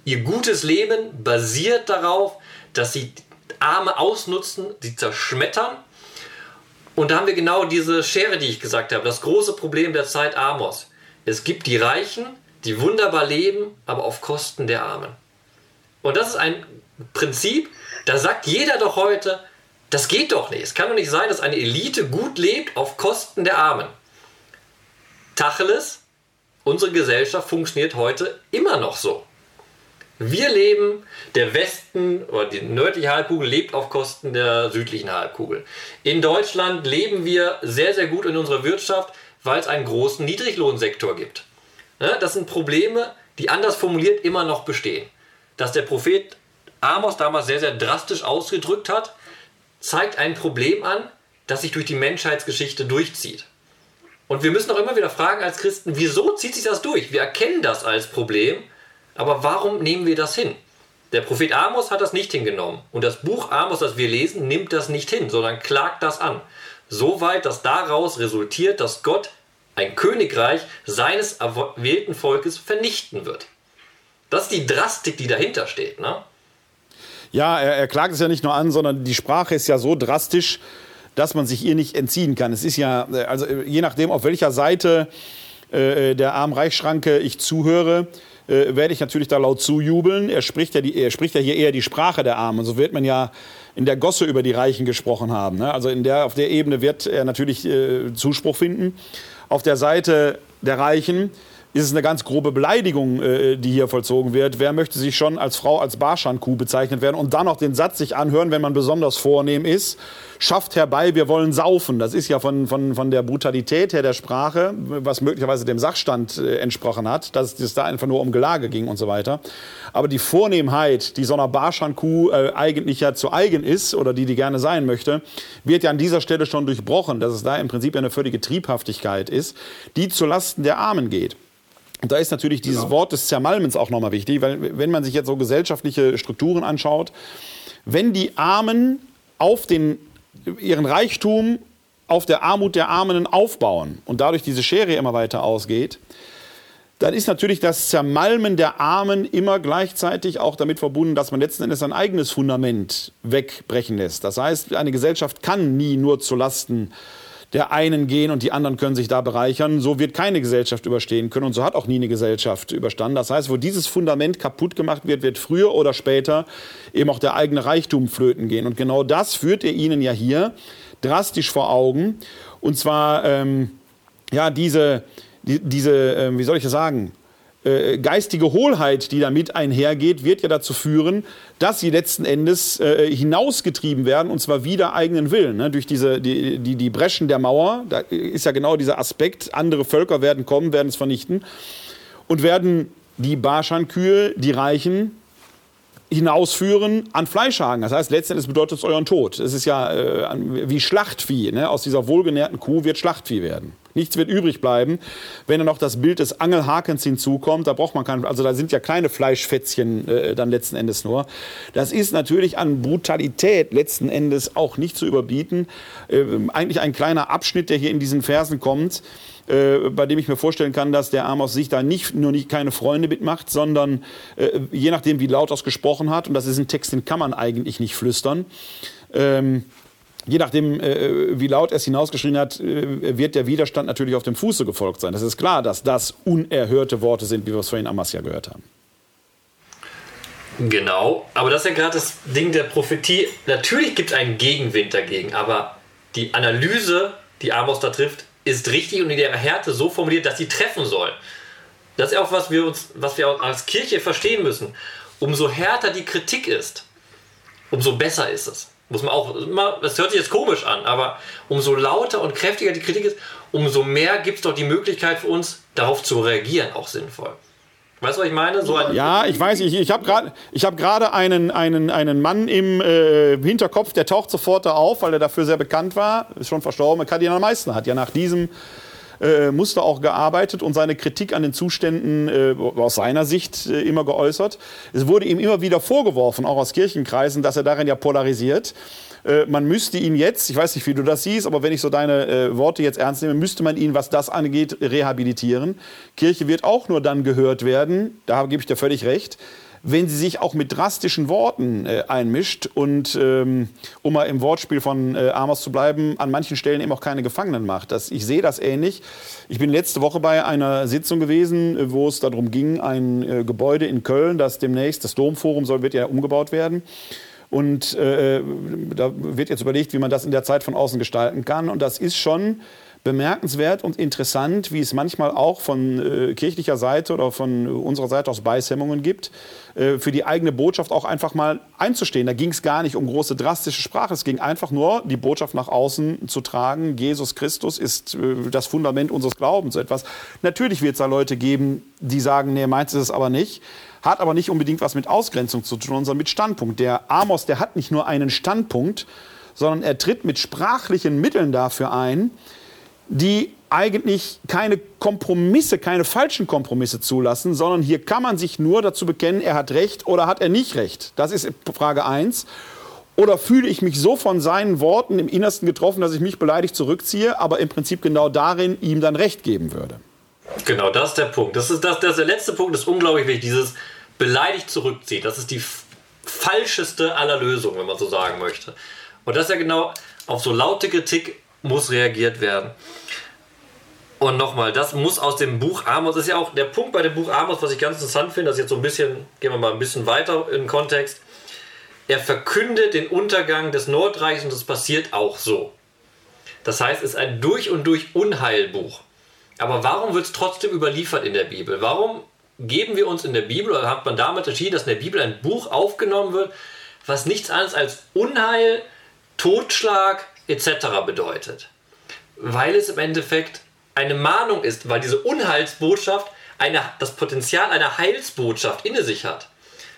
Ihr gutes Leben basiert darauf, dass sie Arme ausnutzen, sie zerschmettern. Und da haben wir genau diese Schere, die ich gesagt habe, das große Problem der Zeit Amos. Es gibt die Reichen, die wunderbar leben, aber auf Kosten der Armen. Und das ist ein Prinzip, da sagt jeder doch heute, das geht doch nicht. Es kann doch nicht sein, dass eine Elite gut lebt auf Kosten der Armen. Tacheles, unsere Gesellschaft funktioniert heute immer noch so. Wir leben, der Westen oder die nördliche Halbkugel lebt auf Kosten der südlichen Halbkugel. In Deutschland leben wir sehr, sehr gut in unserer Wirtschaft, weil es einen großen Niedriglohnsektor gibt. Das sind Probleme, die anders formuliert immer noch bestehen. Dass der Prophet Amos damals sehr, sehr drastisch ausgedrückt hat, zeigt ein Problem an, das sich durch die Menschheitsgeschichte durchzieht. Und wir müssen auch immer wieder fragen als Christen, wieso zieht sich das durch? Wir erkennen das als Problem, aber warum nehmen wir das hin? Der Prophet Amos hat das nicht hingenommen. Und das Buch Amos, das wir lesen, nimmt das nicht hin, sondern klagt das an. Soweit, dass daraus resultiert, dass Gott ein Königreich seines erwählten Volkes vernichten wird. Das ist die Drastik, die dahinter steht. Ne? Ja, er, er klagt es ja nicht nur an, sondern die Sprache ist ja so drastisch, dass man sich ihr nicht entziehen kann. Es ist ja, äh, also äh, je nachdem, auf welcher Seite äh, der Arm-Reich-Schranke ich zuhöre, äh, werde ich natürlich da laut zujubeln. Er spricht, ja die, er spricht ja hier eher die Sprache der Armen. So wird man ja in der Gosse über die Reichen gesprochen haben. Ne? Also in der, auf der Ebene wird er natürlich äh, Zuspruch finden. Auf der Seite der Reichen ist es eine ganz grobe Beleidigung, äh, die hier vollzogen wird. Wer möchte sich schon als Frau als Barschankuh bezeichnet werden und dann noch den Satz sich anhören, wenn man besonders vornehm ist, schafft herbei, wir wollen saufen. Das ist ja von, von, von der Brutalität her der Sprache, was möglicherweise dem Sachstand äh, entsprochen hat, dass es da einfach nur um Gelage ging und so weiter. Aber die Vornehmheit, die so einer Barschankuh äh, eigentlich ja zu eigen ist oder die die gerne sein möchte, wird ja an dieser Stelle schon durchbrochen, dass es da im Prinzip eine völlige Triebhaftigkeit ist, die zulasten der Armen geht. Und da ist natürlich dieses genau. Wort des Zermalmens auch nochmal wichtig, weil wenn man sich jetzt so gesellschaftliche Strukturen anschaut, wenn die Armen auf den, ihren Reichtum auf der Armut der Armen aufbauen und dadurch diese Schere immer weiter ausgeht, dann ist natürlich das Zermalmen der Armen immer gleichzeitig auch damit verbunden, dass man letzten Endes ein eigenes Fundament wegbrechen lässt. Das heißt, eine Gesellschaft kann nie nur zu Lasten der einen gehen und die anderen können sich da bereichern. So wird keine Gesellschaft überstehen können und so hat auch nie eine Gesellschaft überstanden. Das heißt, wo dieses Fundament kaputt gemacht wird, wird früher oder später eben auch der eigene Reichtum flöten gehen. Und genau das führt er Ihnen ja hier drastisch vor Augen. Und zwar, ähm, ja, diese, die, diese äh, wie soll ich das sagen, äh, geistige Hohlheit, die damit einhergeht, wird ja dazu führen, dass sie letzten Endes äh, hinausgetrieben werden, und zwar wieder eigenen Willen. Ne? Durch diese, die, die, die Breschen der Mauer, da ist ja genau dieser Aspekt, andere Völker werden kommen, werden es vernichten und werden die Barschankühe, die Reichen, hinausführen an Fleischhagen. Das heißt, letztendlich bedeutet es euren Tod. Es ist ja äh, wie Schlachtvieh. Ne? Aus dieser wohlgenährten Kuh wird Schlachtvieh werden. Nichts wird übrig bleiben. Wenn dann noch das Bild des Angelhakens hinzukommt, da braucht man kein, also da sind ja kleine Fleischfätzchen äh, dann letzten Endes nur. Das ist natürlich an Brutalität letzten Endes auch nicht zu überbieten. Äh, eigentlich ein kleiner Abschnitt, der hier in diesen Versen kommt. Äh, bei dem ich mir vorstellen kann, dass der Amos sich da nicht nur nicht keine Freunde mitmacht, sondern äh, je nachdem, wie laut er es gesprochen hat, und das ist ein Text, den kann man eigentlich nicht flüstern, ähm, je nachdem, äh, wie laut er es hinausgeschrien hat, äh, wird der Widerstand natürlich auf dem Fuße gefolgt sein. Das ist klar, dass das unerhörte Worte sind, wie wir es vorhin Amasja gehört haben. Genau, aber das ist ja gerade das Ding der Prophetie. Natürlich gibt es einen Gegenwind dagegen, aber die Analyse, die Amos da trifft, ist richtig und in der Härte so formuliert, dass sie treffen soll. Das ist auch, was wir, uns, was wir als Kirche verstehen müssen. Umso härter die Kritik ist, umso besser ist es. Muss man auch immer, das hört sich jetzt komisch an, aber umso lauter und kräftiger die Kritik ist, umso mehr gibt es doch die Möglichkeit für uns, darauf zu reagieren, auch sinnvoll. Weißt du, was ich meine? So ja, ich weiß, ich, ich habe gerade hab einen, einen, einen Mann im äh, Hinterkopf, der taucht sofort da auf, weil er dafür sehr bekannt war, ist schon verstorben. Kardinal Meissner hat ja nach diesem äh, Muster auch gearbeitet und seine Kritik an den Zuständen äh, aus seiner Sicht äh, immer geäußert. Es wurde ihm immer wieder vorgeworfen, auch aus Kirchenkreisen, dass er darin ja polarisiert. Äh, man müsste ihn jetzt, ich weiß nicht, wie du das siehst, aber wenn ich so deine äh, Worte jetzt ernst nehme, müsste man ihn, was das angeht, rehabilitieren. Kirche wird auch nur dann gehört werden, da gebe ich dir völlig recht, wenn sie sich auch mit drastischen Worten äh, einmischt und, ähm, um mal im Wortspiel von äh, Amos zu bleiben, an manchen Stellen eben auch keine Gefangenen macht. Das, ich sehe das ähnlich. Ich bin letzte Woche bei einer Sitzung gewesen, äh, wo es darum ging, ein äh, Gebäude in Köln, das demnächst, das Domforum soll, wird ja umgebaut werden. Und äh, da wird jetzt überlegt, wie man das in der Zeit von außen gestalten kann. Und das ist schon bemerkenswert und interessant, wie es manchmal auch von äh, kirchlicher Seite oder von unserer Seite aus Beißhemmungen gibt, äh, für die eigene Botschaft auch einfach mal einzustehen. Da ging es gar nicht um große drastische Sprache, es ging einfach nur, die Botschaft nach außen zu tragen. Jesus Christus ist äh, das Fundament unseres Glaubens, etwas. Natürlich wird es da Leute geben, die sagen, nee, meins ist es aber nicht. Hat aber nicht unbedingt was mit Ausgrenzung zu tun, sondern mit Standpunkt. Der Amos, der hat nicht nur einen Standpunkt, sondern er tritt mit sprachlichen Mitteln dafür ein, die eigentlich keine Kompromisse, keine falschen Kompromisse zulassen, sondern hier kann man sich nur dazu bekennen, er hat Recht oder hat er nicht Recht. Das ist Frage 1. Oder fühle ich mich so von seinen Worten im Innersten getroffen, dass ich mich beleidigt zurückziehe, aber im Prinzip genau darin ihm dann Recht geben würde? Genau, das ist der Punkt. Das ist, das, das der letzte Punkt, ist unglaublich wichtig, dieses beleidigt zurückziehen. Das ist die falscheste aller Lösungen, wenn man so sagen möchte. Und das ist ja genau auf so laute Kritik muss reagiert werden. Und nochmal, das muss aus dem Buch Amos, das ist ja auch der Punkt bei dem Buch Amos, was ich ganz interessant finde, das ist jetzt so ein bisschen, gehen wir mal ein bisschen weiter in den Kontext. Er verkündet den Untergang des Nordreichs und das passiert auch so. Das heißt, es ist ein durch und durch Unheilbuch. Aber warum wird es trotzdem überliefert in der Bibel? Warum geben wir uns in der Bibel, oder hat man damit entschieden, dass in der Bibel ein Buch aufgenommen wird, was nichts anderes als Unheil, Totschlag, etc. bedeutet. Weil es im Endeffekt eine Mahnung ist, weil diese Unheilsbotschaft eine, das Potenzial einer Heilsbotschaft inne sich hat.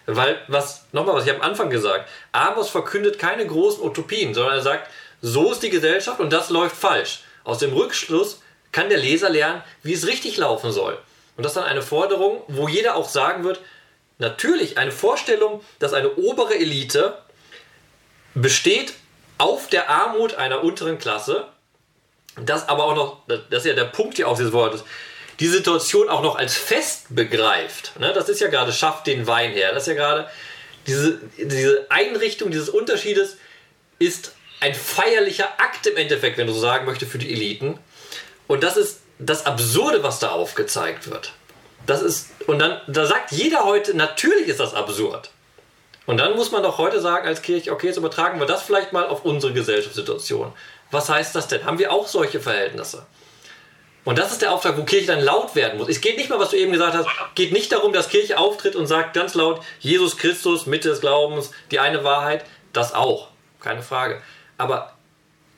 Weil, was, nochmal, was ich am Anfang gesagt, Amos verkündet keine großen Utopien, sondern er sagt, so ist die Gesellschaft und das läuft falsch. Aus dem Rückschluss kann der Leser lernen, wie es richtig laufen soll. Und das ist dann eine Forderung, wo jeder auch sagen wird, natürlich eine Vorstellung, dass eine obere Elite besteht auf der Armut einer unteren Klasse, das aber auch noch, das ist ja der Punkt hier aus dieses Wortes, die Situation auch noch als fest begreift. Ne? Das ist ja gerade, schafft den Wein her. Das ist ja gerade, diese, diese Einrichtung dieses Unterschiedes ist ein feierlicher Akt im Endeffekt, wenn du so sagen möchtest, für die Eliten. Und das ist das Absurde, was da aufgezeigt wird. Das ist, und dann, da sagt jeder heute, natürlich ist das absurd. Und dann muss man doch heute sagen als Kirche, okay, jetzt übertragen wir das vielleicht mal auf unsere Gesellschaftssituation. Was heißt das denn? Haben wir auch solche Verhältnisse? Und das ist der Auftrag, wo Kirche dann laut werden muss. Es geht nicht mal, was du eben gesagt hast, geht nicht darum, dass Kirche auftritt und sagt ganz laut, Jesus Christus, Mitte des Glaubens, die eine Wahrheit, das auch, keine Frage. Aber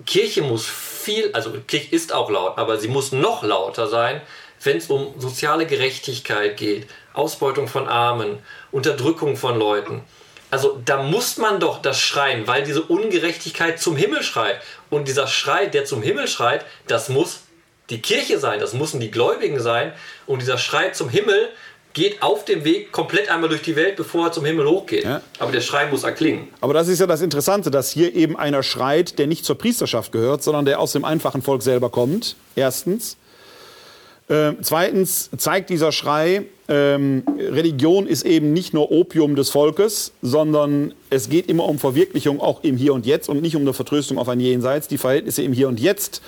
Kirche muss viel, also Kirche ist auch laut, aber sie muss noch lauter sein, wenn es um soziale Gerechtigkeit geht, Ausbeutung von Armen, Unterdrückung von Leuten. Also da muss man doch das schreien, weil diese Ungerechtigkeit zum Himmel schreit. Und dieser Schrei, der zum Himmel schreit, das muss die Kirche sein, das müssen die Gläubigen sein. Und dieser Schrei zum Himmel geht auf dem Weg komplett einmal durch die Welt, bevor er zum Himmel hochgeht. Ja. Aber der Schrei muss erklingen. Aber das ist ja das Interessante, dass hier eben einer schreit, der nicht zur Priesterschaft gehört, sondern der aus dem einfachen Volk selber kommt. Erstens. Äh, zweitens zeigt dieser Schrei, ähm, Religion ist eben nicht nur Opium des Volkes, sondern es geht immer um Verwirklichung auch im Hier und Jetzt und nicht um eine Vertröstung auf ein Jenseits. Die Verhältnisse im Hier und Jetzt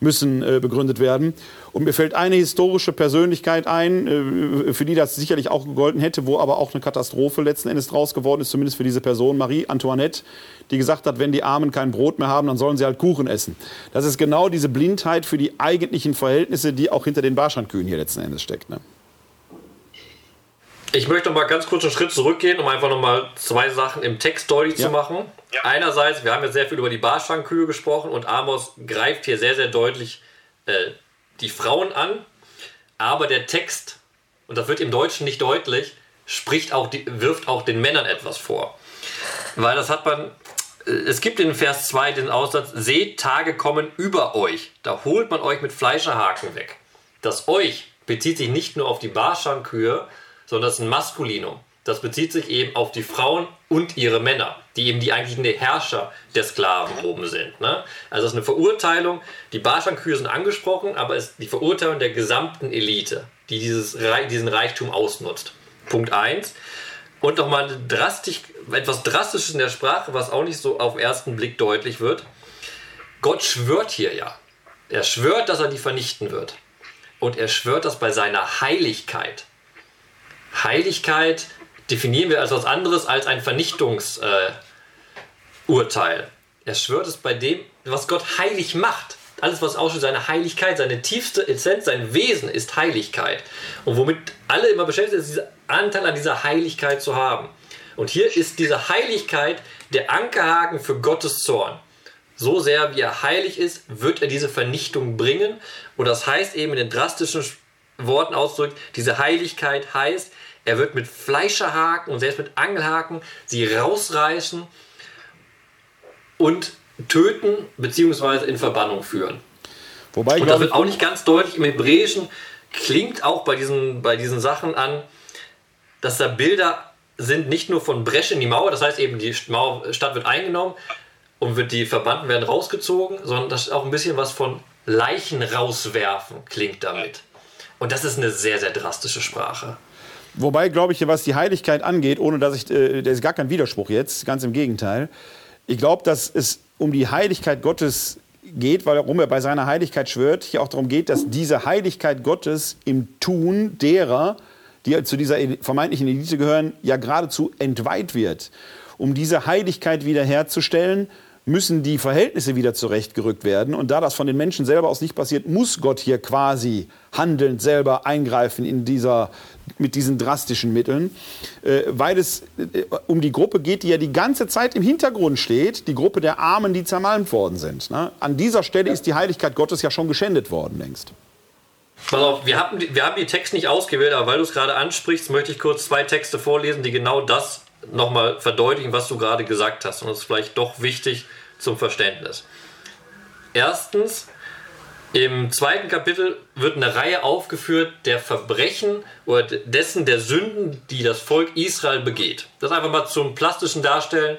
müssen äh, begründet werden. Und mir fällt eine historische Persönlichkeit ein, äh, für die das sicherlich auch gegolten hätte, wo aber auch eine Katastrophe letzten Endes draus geworden ist, zumindest für diese Person, Marie Antoinette, die gesagt hat, wenn die Armen kein Brot mehr haben, dann sollen sie halt Kuchen essen. Das ist genau diese Blindheit für die eigentlichen Verhältnisse, die auch hinter den Barschandkühen hier letzten Endes steckt. Ne? Ich möchte noch mal ganz kurz einen Schritt zurückgehen, um einfach noch mal zwei Sachen im Text deutlich ja. zu machen. Ja. Einerseits, wir haben jetzt sehr viel über die Barschankkühe gesprochen und Amos greift hier sehr, sehr deutlich äh, die Frauen an. Aber der Text, und das wird im Deutschen nicht deutlich, spricht auch die, wirft auch den Männern etwas vor. Weil das hat man, äh, es gibt in Vers 2 den Aussatz, seht, Tage kommen über euch. Da holt man euch mit Fleischerhaken weg. Das euch bezieht sich nicht nur auf die Barschankühe, sondern das ist ein Maskulinum. Das bezieht sich eben auf die Frauen und ihre Männer, die eben die eigentlichen Herrscher der Sklaven oben sind. Ne? Also es ist eine Verurteilung, die Barschankühe sind angesprochen, aber es ist die Verurteilung der gesamten Elite, die dieses, diesen Reichtum ausnutzt. Punkt 1. Und nochmal drastisch, etwas Drastisches in der Sprache, was auch nicht so auf den ersten Blick deutlich wird. Gott schwört hier ja. Er schwört, dass er die vernichten wird. Und er schwört das bei seiner Heiligkeit. Heiligkeit definieren wir als was anderes als ein Vernichtungsurteil. Äh, er schwört es bei dem, was Gott heilig macht. Alles, was ausschließt, seine Heiligkeit, seine tiefste Essenz, sein Wesen ist Heiligkeit. Und womit alle immer beschäftigt sind, ist dieser Anteil an dieser Heiligkeit zu haben. Und hier ist diese Heiligkeit der Ankerhaken für Gottes Zorn. So sehr wie er heilig ist, wird er diese Vernichtung bringen. Und das heißt eben in den drastischen Worten ausgedrückt, diese Heiligkeit heißt, er wird mit Fleischerhaken und selbst mit Angelhaken sie rausreißen und töten bzw. in Verbannung führen. Wobei und das wird auch nicht ganz deutlich im Hebräischen, klingt auch bei diesen, bei diesen Sachen an, dass da Bilder sind nicht nur von Breschen in die Mauer, das heißt eben die Stadt wird eingenommen und wird die Verbannten werden rausgezogen, sondern das ist auch ein bisschen was von Leichen rauswerfen klingt damit. Und das ist eine sehr, sehr drastische Sprache. Wobei, glaube ich, was die Heiligkeit angeht, ohne dass ich, äh, der ist gar kein Widerspruch jetzt, ganz im Gegenteil. Ich glaube, dass es um die Heiligkeit Gottes geht, warum er bei seiner Heiligkeit schwört, hier auch darum geht, dass diese Heiligkeit Gottes im Tun derer, die zu dieser vermeintlichen Elite gehören, ja geradezu entweiht wird. Um diese Heiligkeit wiederherzustellen, müssen die Verhältnisse wieder zurechtgerückt werden. Und da das von den Menschen selber aus nicht passiert, muss Gott hier quasi handelnd selber eingreifen in dieser, mit diesen drastischen Mitteln, äh, weil es äh, um die Gruppe geht, die ja die ganze Zeit im Hintergrund steht, die Gruppe der Armen, die zermalmt worden sind. Ne? An dieser Stelle ist die Heiligkeit Gottes ja schon geschändet worden längst. Pass auf, wir haben, wir haben die Texte nicht ausgewählt, aber weil du es gerade ansprichst, möchte ich kurz zwei Texte vorlesen, die genau das nochmal verdeutlichen, was du gerade gesagt hast. Und das ist vielleicht doch wichtig zum Verständnis. Erstens, im zweiten Kapitel wird eine Reihe aufgeführt der Verbrechen oder dessen der Sünden, die das Volk Israel begeht. Das einfach mal zum plastischen Darstellen.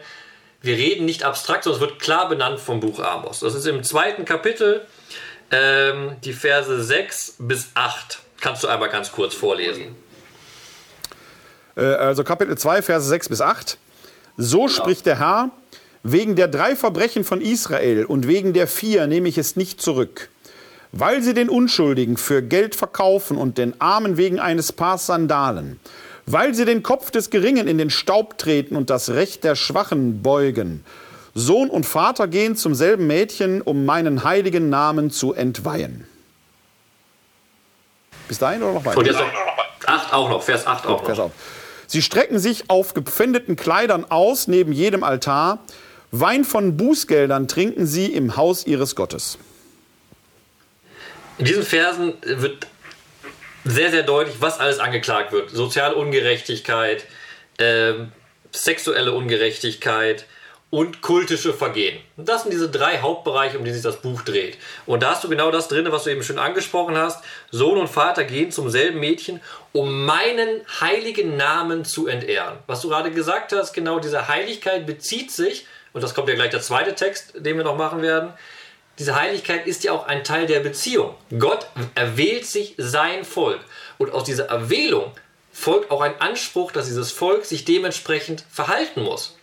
Wir reden nicht abstrakt, sondern es wird klar benannt vom Buch Amos. Das ist im zweiten Kapitel ähm, die Verse 6 bis 8. Kannst du einmal ganz kurz vorlesen? Äh, also Kapitel 2, Verse 6 bis 8. So spricht der Herr, wegen der drei Verbrechen von Israel und wegen der vier nehme ich es nicht zurück. Weil sie den Unschuldigen für Geld verkaufen und den Armen wegen eines Paars Sandalen. Weil sie den Kopf des Geringen in den Staub treten und das Recht der Schwachen beugen. Sohn und Vater gehen zum selben Mädchen, um meinen heiligen Namen zu entweihen. Bis dahin oder noch weiter? Und jetzt noch 8 auch noch, Vers 8 auch noch. Vers auf. Sie strecken sich auf gepfändeten Kleidern aus neben jedem Altar. Wein von Bußgeldern trinken sie im Haus ihres Gottes. In diesen Versen wird sehr, sehr deutlich, was alles angeklagt wird. Soziale Ungerechtigkeit, äh, sexuelle Ungerechtigkeit, und kultische Vergehen. Das sind diese drei Hauptbereiche, um die sich das Buch dreht. Und da hast du genau das drin, was du eben schon angesprochen hast. Sohn und Vater gehen zum selben Mädchen, um meinen heiligen Namen zu entehren. Was du gerade gesagt hast, genau diese Heiligkeit bezieht sich, und das kommt ja gleich der zweite Text, den wir noch machen werden, diese Heiligkeit ist ja auch ein Teil der Beziehung. Gott erwählt sich sein Volk. Und aus dieser Erwählung folgt auch ein Anspruch, dass dieses Volk sich dementsprechend verhalten muss.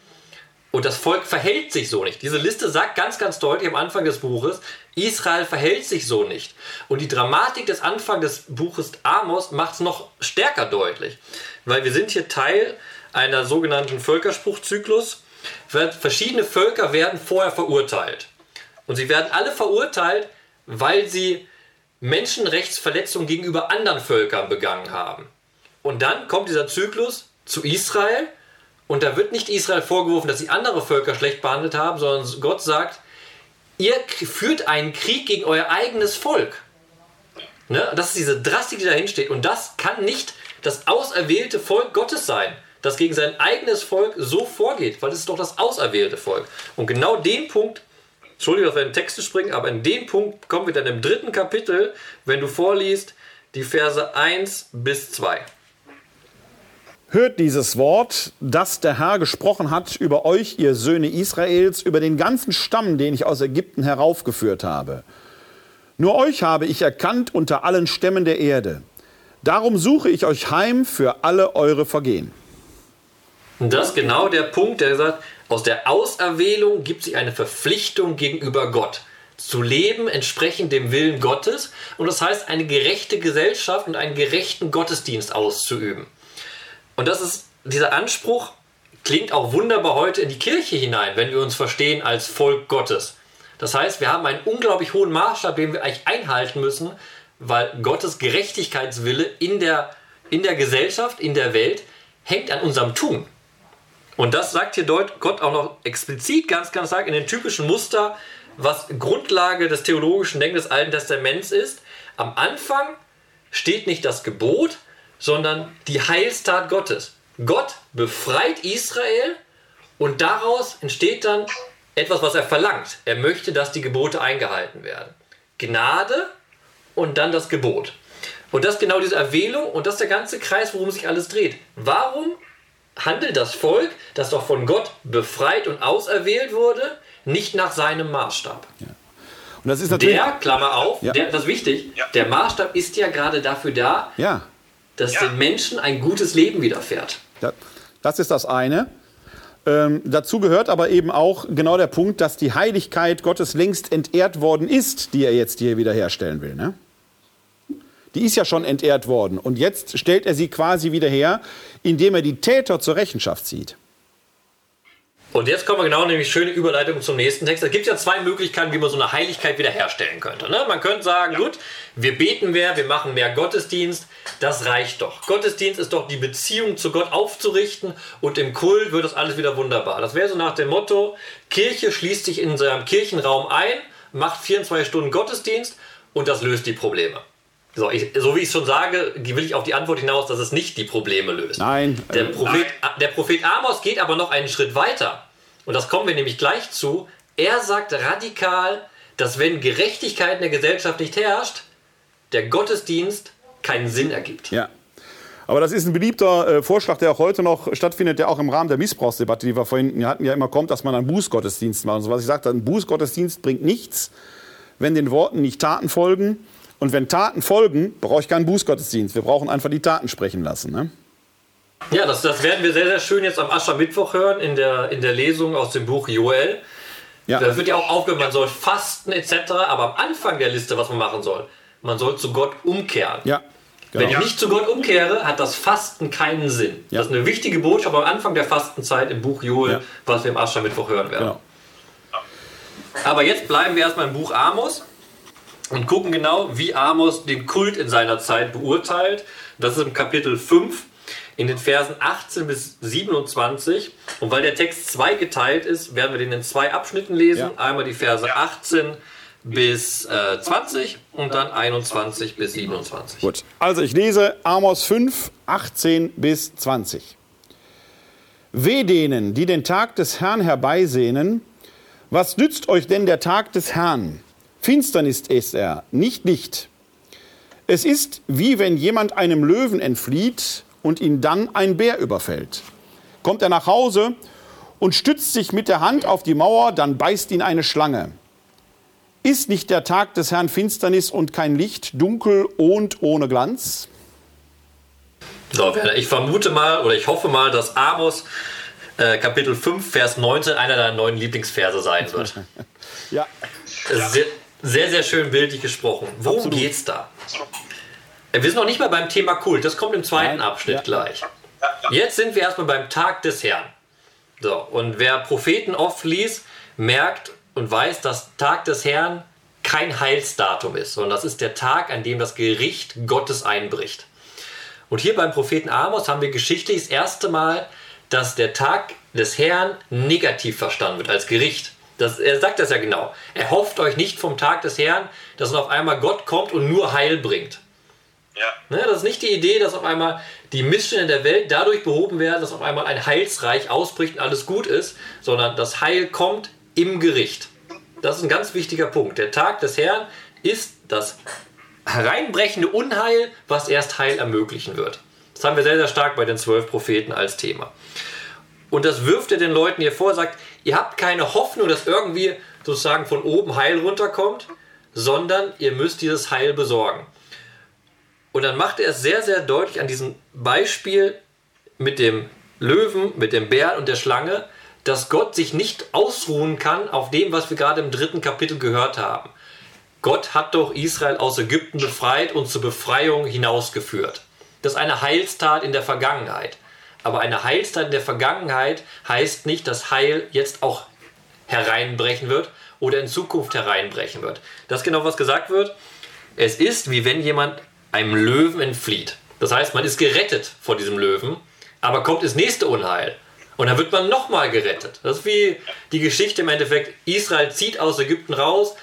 Und das Volk verhält sich so nicht. Diese Liste sagt ganz, ganz deutlich am Anfang des Buches, Israel verhält sich so nicht. Und die Dramatik des Anfangs des Buches Amos macht es noch stärker deutlich. Weil wir sind hier Teil einer sogenannten Völkerspruchzyklus. Verschiedene Völker werden vorher verurteilt. Und sie werden alle verurteilt, weil sie Menschenrechtsverletzungen gegenüber anderen Völkern begangen haben. Und dann kommt dieser Zyklus zu Israel und da wird nicht Israel vorgeworfen, dass sie andere Völker schlecht behandelt haben, sondern Gott sagt, ihr führt einen Krieg gegen euer eigenes Volk. Ne? Das ist diese Drastik, die dahin steht. Und das kann nicht das auserwählte Volk Gottes sein, das gegen sein eigenes Volk so vorgeht, weil es ist doch das auserwählte Volk. Und genau den Punkt, Entschuldigung, dass wir in den Texte springen, aber in den Punkt kommen wir dann im dritten Kapitel, wenn du vorliest, die Verse 1 bis 2. Hört dieses Wort, das der Herr gesprochen hat über euch, ihr Söhne Israels, über den ganzen Stamm, den ich aus Ägypten heraufgeführt habe. Nur euch habe ich erkannt unter allen Stämmen der Erde. Darum suche ich euch heim für alle eure Vergehen. Und das ist genau der Punkt, der sagt, aus der Auserwählung gibt sich eine Verpflichtung gegenüber Gott. Zu leben entsprechend dem Willen Gottes. Und das heißt, eine gerechte Gesellschaft und einen gerechten Gottesdienst auszuüben. Und das ist dieser Anspruch, klingt auch wunderbar heute in die Kirche hinein, wenn wir uns verstehen als Volk Gottes. Das heißt, wir haben einen unglaublich hohen Maßstab, den wir eigentlich einhalten müssen, weil Gottes Gerechtigkeitswille in der, in der Gesellschaft, in der Welt, hängt an unserem Tun. Und das sagt hier Gott auch noch explizit ganz, ganz stark in den typischen Muster, was Grundlage des theologischen Denkens des Alten Testaments ist. Am Anfang steht nicht das Gebot, sondern die Heilstat Gottes. Gott befreit Israel und daraus entsteht dann etwas, was er verlangt. Er möchte, dass die Gebote eingehalten werden. Gnade und dann das Gebot. Und das ist genau diese Erwählung und das ist der ganze Kreis, worum sich alles dreht. Warum handelt das Volk, das doch von Gott befreit und auserwählt wurde, nicht nach seinem Maßstab? Ja. Und das ist natürlich der, Klammer auf, ja. der, das ist wichtig, ja. der Maßstab ist ja gerade dafür da, ja. Dass den Menschen ein gutes Leben widerfährt. Das ist das eine. Ähm, dazu gehört aber eben auch genau der Punkt, dass die Heiligkeit Gottes längst entehrt worden ist, die er jetzt hier wiederherstellen will. Ne? Die ist ja schon entehrt worden. Und jetzt stellt er sie quasi wieder her, indem er die Täter zur Rechenschaft zieht. Und jetzt kommen wir genau nämlich schöne Überleitung zum nächsten Text. Es gibt ja zwei Möglichkeiten, wie man so eine Heiligkeit wiederherstellen könnte. Ne? Man könnte sagen, ja. gut, wir beten mehr, wir machen mehr Gottesdienst, das reicht doch. Gottesdienst ist doch die Beziehung zu Gott aufzurichten und im Kult wird das alles wieder wunderbar. Das wäre so nach dem Motto, Kirche schließt sich in seinem Kirchenraum ein, macht 24 Stunden Gottesdienst und das löst die Probleme. So, ich, so wie ich schon sage, will ich auf die Antwort hinaus, dass es nicht die Probleme löst. Nein. Der Prophet, Nein. der Prophet Amos geht aber noch einen Schritt weiter. Und das kommen wir nämlich gleich zu. Er sagt radikal, dass wenn Gerechtigkeit in der Gesellschaft nicht herrscht, der Gottesdienst keinen Sinn ergibt. Ja. Aber das ist ein beliebter äh, Vorschlag, der auch heute noch stattfindet, der auch im Rahmen der Missbrauchsdebatte, die wir vorhin hatten, ja immer kommt, dass man einen Bußgottesdienst macht. Und so was ich sagte, ein Bußgottesdienst bringt nichts, wenn den Worten nicht Taten folgen. Und wenn Taten folgen, brauche ich keinen Bußgottesdienst. Wir brauchen einfach die Taten sprechen lassen. Ne? Ja, das, das werden wir sehr, sehr schön jetzt am Aschermittwoch hören in der, in der Lesung aus dem Buch Joel. Ja. Da wird ja auch aufgehört, man soll fasten etc. Aber am Anfang der Liste, was man machen soll, man soll zu Gott umkehren. Ja. Genau. Wenn ich nicht zu Gott umkehre, hat das Fasten keinen Sinn. Ja. Das ist eine wichtige Botschaft am Anfang der Fastenzeit im Buch Joel, ja. was wir im Aschermittwoch hören werden. Genau. Aber jetzt bleiben wir erstmal im Buch Amos und gucken genau, wie Amos den Kult in seiner Zeit beurteilt. Das ist im Kapitel 5 in den Versen 18 bis 27. Und weil der Text zweigeteilt ist, werden wir den in zwei Abschnitten lesen. Ja. Einmal die Verse 18 bis äh, 20 und dann 21 bis 27. Gut, also ich lese Amos 5, 18 bis 20. Weh denen, die den Tag des Herrn herbeisehnen, was nützt euch denn der Tag des Herrn? Finsternis ist er, nicht Licht. Es ist wie wenn jemand einem Löwen entflieht und ihn dann ein Bär überfällt. Kommt er nach Hause und stützt sich mit der Hand auf die Mauer, dann beißt ihn eine Schlange. Ist nicht der Tag des Herrn Finsternis und kein Licht, dunkel und ohne Glanz? So, ich vermute mal oder ich hoffe mal, dass Amos äh, Kapitel 5, Vers 19 einer deiner neuen Lieblingsverse sein wird. ja. Sehr, sehr, sehr schön bildlich gesprochen. Worum Absolut. geht's da? Wir sind noch nicht mal beim Thema Kult, das kommt im zweiten Nein. Abschnitt ja. gleich. Jetzt sind wir erstmal beim Tag des Herrn. So, und wer Propheten oft liest, merkt und weiß, dass Tag des Herrn kein Heilsdatum ist, sondern das ist der Tag, an dem das Gericht Gottes einbricht. Und hier beim Propheten Amos haben wir geschichtlich das erste Mal, dass der Tag des Herrn negativ verstanden wird als Gericht. Das, er sagt das ja genau. Er hofft euch nicht vom Tag des Herrn, dass auf einmal Gott kommt und nur Heil bringt. Ja. Ne, das ist nicht die Idee, dass auf einmal die Missstände der Welt dadurch behoben werden, dass auf einmal ein Heilsreich ausbricht und alles gut ist, sondern das Heil kommt im Gericht. Das ist ein ganz wichtiger Punkt. Der Tag des Herrn ist das hereinbrechende Unheil, was erst Heil ermöglichen wird. Das haben wir sehr, sehr stark bei den zwölf Propheten als Thema. Und das wirft er den Leuten hier vor, sagt, ihr habt keine Hoffnung, dass irgendwie sozusagen von oben Heil runterkommt, sondern ihr müsst dieses Heil besorgen. Und dann macht er es sehr, sehr deutlich an diesem Beispiel mit dem Löwen, mit dem Bär und der Schlange, dass Gott sich nicht ausruhen kann auf dem, was wir gerade im dritten Kapitel gehört haben. Gott hat doch Israel aus Ägypten befreit und zur Befreiung hinausgeführt. Das ist eine Heilstat in der Vergangenheit. Aber eine Heilstat in der Vergangenheit heißt nicht, dass Heil jetzt auch hereinbrechen wird oder in Zukunft hereinbrechen wird. Das ist genau, was gesagt wird. Es ist, wie wenn jemand einem Löwen entflieht. Das heißt, man ist gerettet vor diesem Löwen, aber kommt das nächste Unheil. Und dann wird man nochmal gerettet. Das ist wie die Geschichte im Endeffekt. Israel zieht aus Ägypten raus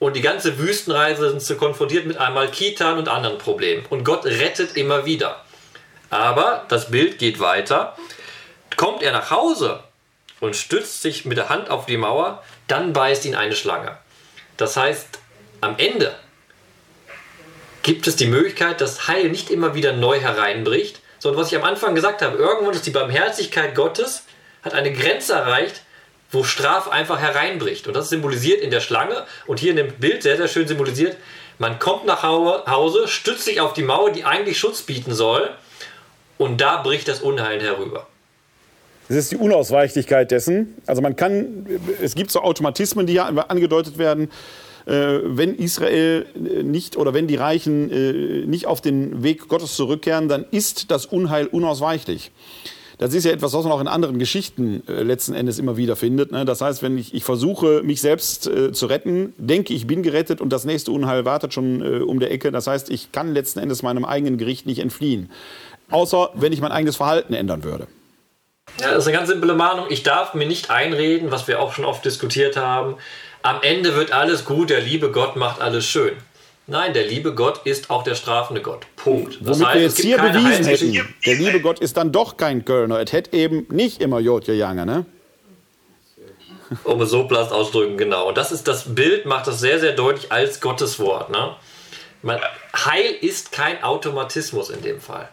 und die ganze Wüstenreise sind konfrontiert mit einmal Kitan und anderen Problemen. Und Gott rettet immer wieder. Aber das Bild geht weiter. Kommt er nach Hause und stützt sich mit der Hand auf die Mauer, dann beißt ihn eine Schlange. Das heißt, am Ende gibt es die Möglichkeit, dass Heil nicht immer wieder neu hereinbricht, sondern was ich am Anfang gesagt habe, irgendwann ist die Barmherzigkeit Gottes, hat eine Grenze erreicht, wo Straf einfach hereinbricht. Und das symbolisiert in der Schlange und hier in dem Bild sehr, sehr schön symbolisiert. Man kommt nach Hause, stützt sich auf die Mauer, die eigentlich Schutz bieten soll, und da bricht das Unheil herüber. Das ist die Unausweichlichkeit dessen. Also man kann, es gibt so Automatismen, die ja angedeutet werden. Äh, wenn Israel nicht oder wenn die Reichen äh, nicht auf den Weg Gottes zurückkehren, dann ist das Unheil unausweichlich. Das ist ja etwas, was man auch in anderen Geschichten äh, letzten Endes immer wieder findet. Ne? Das heißt, wenn ich, ich versuche, mich selbst äh, zu retten, denke ich bin gerettet und das nächste Unheil wartet schon äh, um der Ecke. Das heißt, ich kann letzten Endes meinem eigenen Gericht nicht entfliehen. Außer wenn ich mein eigenes Verhalten ändern würde. Ja, das ist eine ganz simple Mahnung. Ich darf mir nicht einreden, was wir auch schon oft diskutiert haben. Am Ende wird alles gut, der liebe Gott macht alles schön. Nein, der liebe Gott ist auch der strafende Gott. Punkt. Das Womit heißt, wir jetzt hier bewiesen hätten, der liebe Gott ist dann doch kein Kölner. Es hätte eben nicht immer Jotje Jange, ne? Um es so platt auszudrücken, genau. Und das ist das Bild, macht das sehr, sehr deutlich als Gottes Wort. Ne? Heil ist kein Automatismus in dem Fall.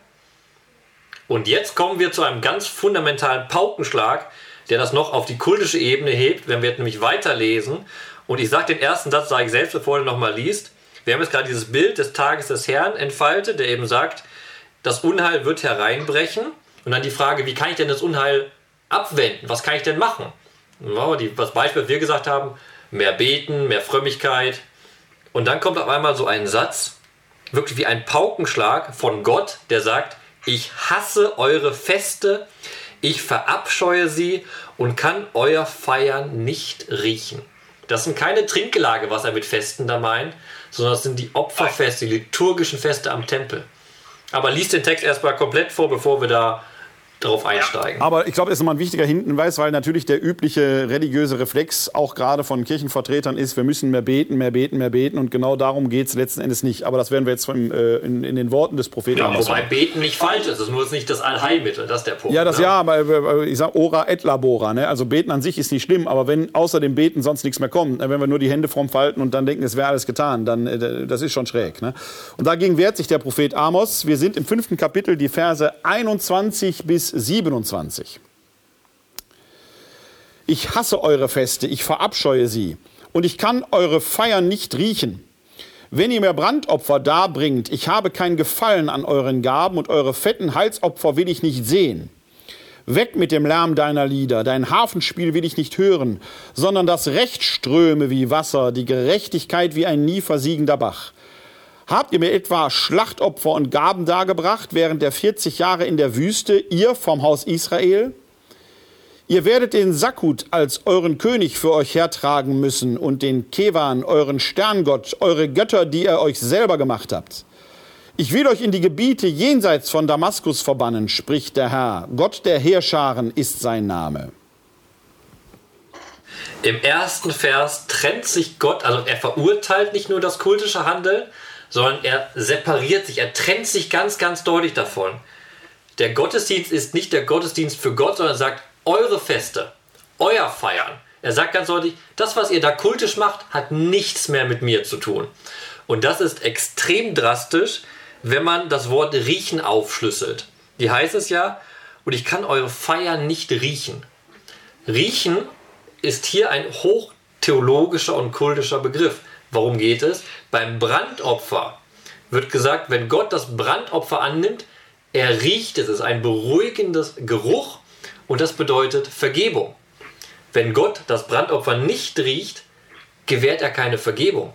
Und jetzt kommen wir zu einem ganz fundamentalen Paukenschlag, der das noch auf die kultische Ebene hebt, wenn wir nämlich weiterlesen. Und ich sage den ersten Satz, sage ich selbst, bevor du nochmal liest. Wir haben jetzt gerade dieses Bild des Tages des Herrn entfaltet, der eben sagt, das Unheil wird hereinbrechen. Und dann die Frage, wie kann ich denn das Unheil abwenden? Was kann ich denn machen? Das Beispiel, was wir gesagt haben, mehr beten, mehr Frömmigkeit. Und dann kommt auf einmal so ein Satz, wirklich wie ein Paukenschlag von Gott, der sagt, ich hasse eure Feste, ich verabscheue sie und kann euer Feiern nicht riechen. Das sind keine Trinkgelage, was er mit Festen da meint, sondern das sind die Opferfeste, die liturgischen Feste am Tempel. Aber liest den Text erstmal komplett vor, bevor wir da darauf einsteigen. Aber ich glaube, das ist nochmal ein wichtiger Hinweis, weil natürlich der übliche religiöse Reflex auch gerade von Kirchenvertretern ist, wir müssen mehr beten, mehr beten, mehr beten. Und genau darum geht es letzten Endes nicht. Aber das werden wir jetzt von, äh, in, in, den Worten des Propheten ja, Wobei beten nicht falsch ist, das ist nur nicht das Allheilmittel, das ist der Punkt. Ja, das ne? ja, aber äh, ich sage ora et labora. Ne? Also beten an sich ist nicht schlimm, aber wenn außer dem Beten sonst nichts mehr kommt, wenn wir nur die Hände vorm Falten und dann denken, es wäre alles getan, dann äh, das ist schon schräg. Ne? Und dagegen wehrt sich der Prophet Amos. Wir sind im fünften Kapitel, die Verse 21 bis 27. Ich hasse eure Feste, ich verabscheue sie, und ich kann eure Feiern nicht riechen. Wenn ihr mir Brandopfer darbringt, ich habe kein Gefallen an euren Gaben und eure fetten Halsopfer will ich nicht sehen. Weg mit dem Lärm deiner Lieder, dein Hafenspiel will ich nicht hören, sondern das Recht ströme wie Wasser, die Gerechtigkeit wie ein nie versiegender Bach. Habt ihr mir etwa Schlachtopfer und Gaben dargebracht während der 40 Jahre in der Wüste, ihr vom Haus Israel? Ihr werdet den Sakut als euren König für euch hertragen müssen und den Kevan, euren Sterngott, eure Götter, die ihr euch selber gemacht habt. Ich will euch in die Gebiete jenseits von Damaskus verbannen, spricht der Herr. Gott der Heerscharen ist sein Name. Im ersten Vers trennt sich Gott, also er verurteilt nicht nur das kultische Handeln, sondern er separiert sich, er trennt sich ganz, ganz deutlich davon. Der Gottesdienst ist nicht der Gottesdienst für Gott, sondern er sagt, eure Feste, euer Feiern. Er sagt ganz deutlich, das, was ihr da kultisch macht, hat nichts mehr mit mir zu tun. Und das ist extrem drastisch, wenn man das Wort riechen aufschlüsselt. Die heißt es ja, und ich kann eure Feiern nicht riechen. Riechen ist hier ein hochtheologischer und kultischer Begriff. Warum geht es? Beim Brandopfer wird gesagt, wenn Gott das Brandopfer annimmt, er riecht es. Es ist ein beruhigendes Geruch und das bedeutet Vergebung. Wenn Gott das Brandopfer nicht riecht, gewährt er keine Vergebung.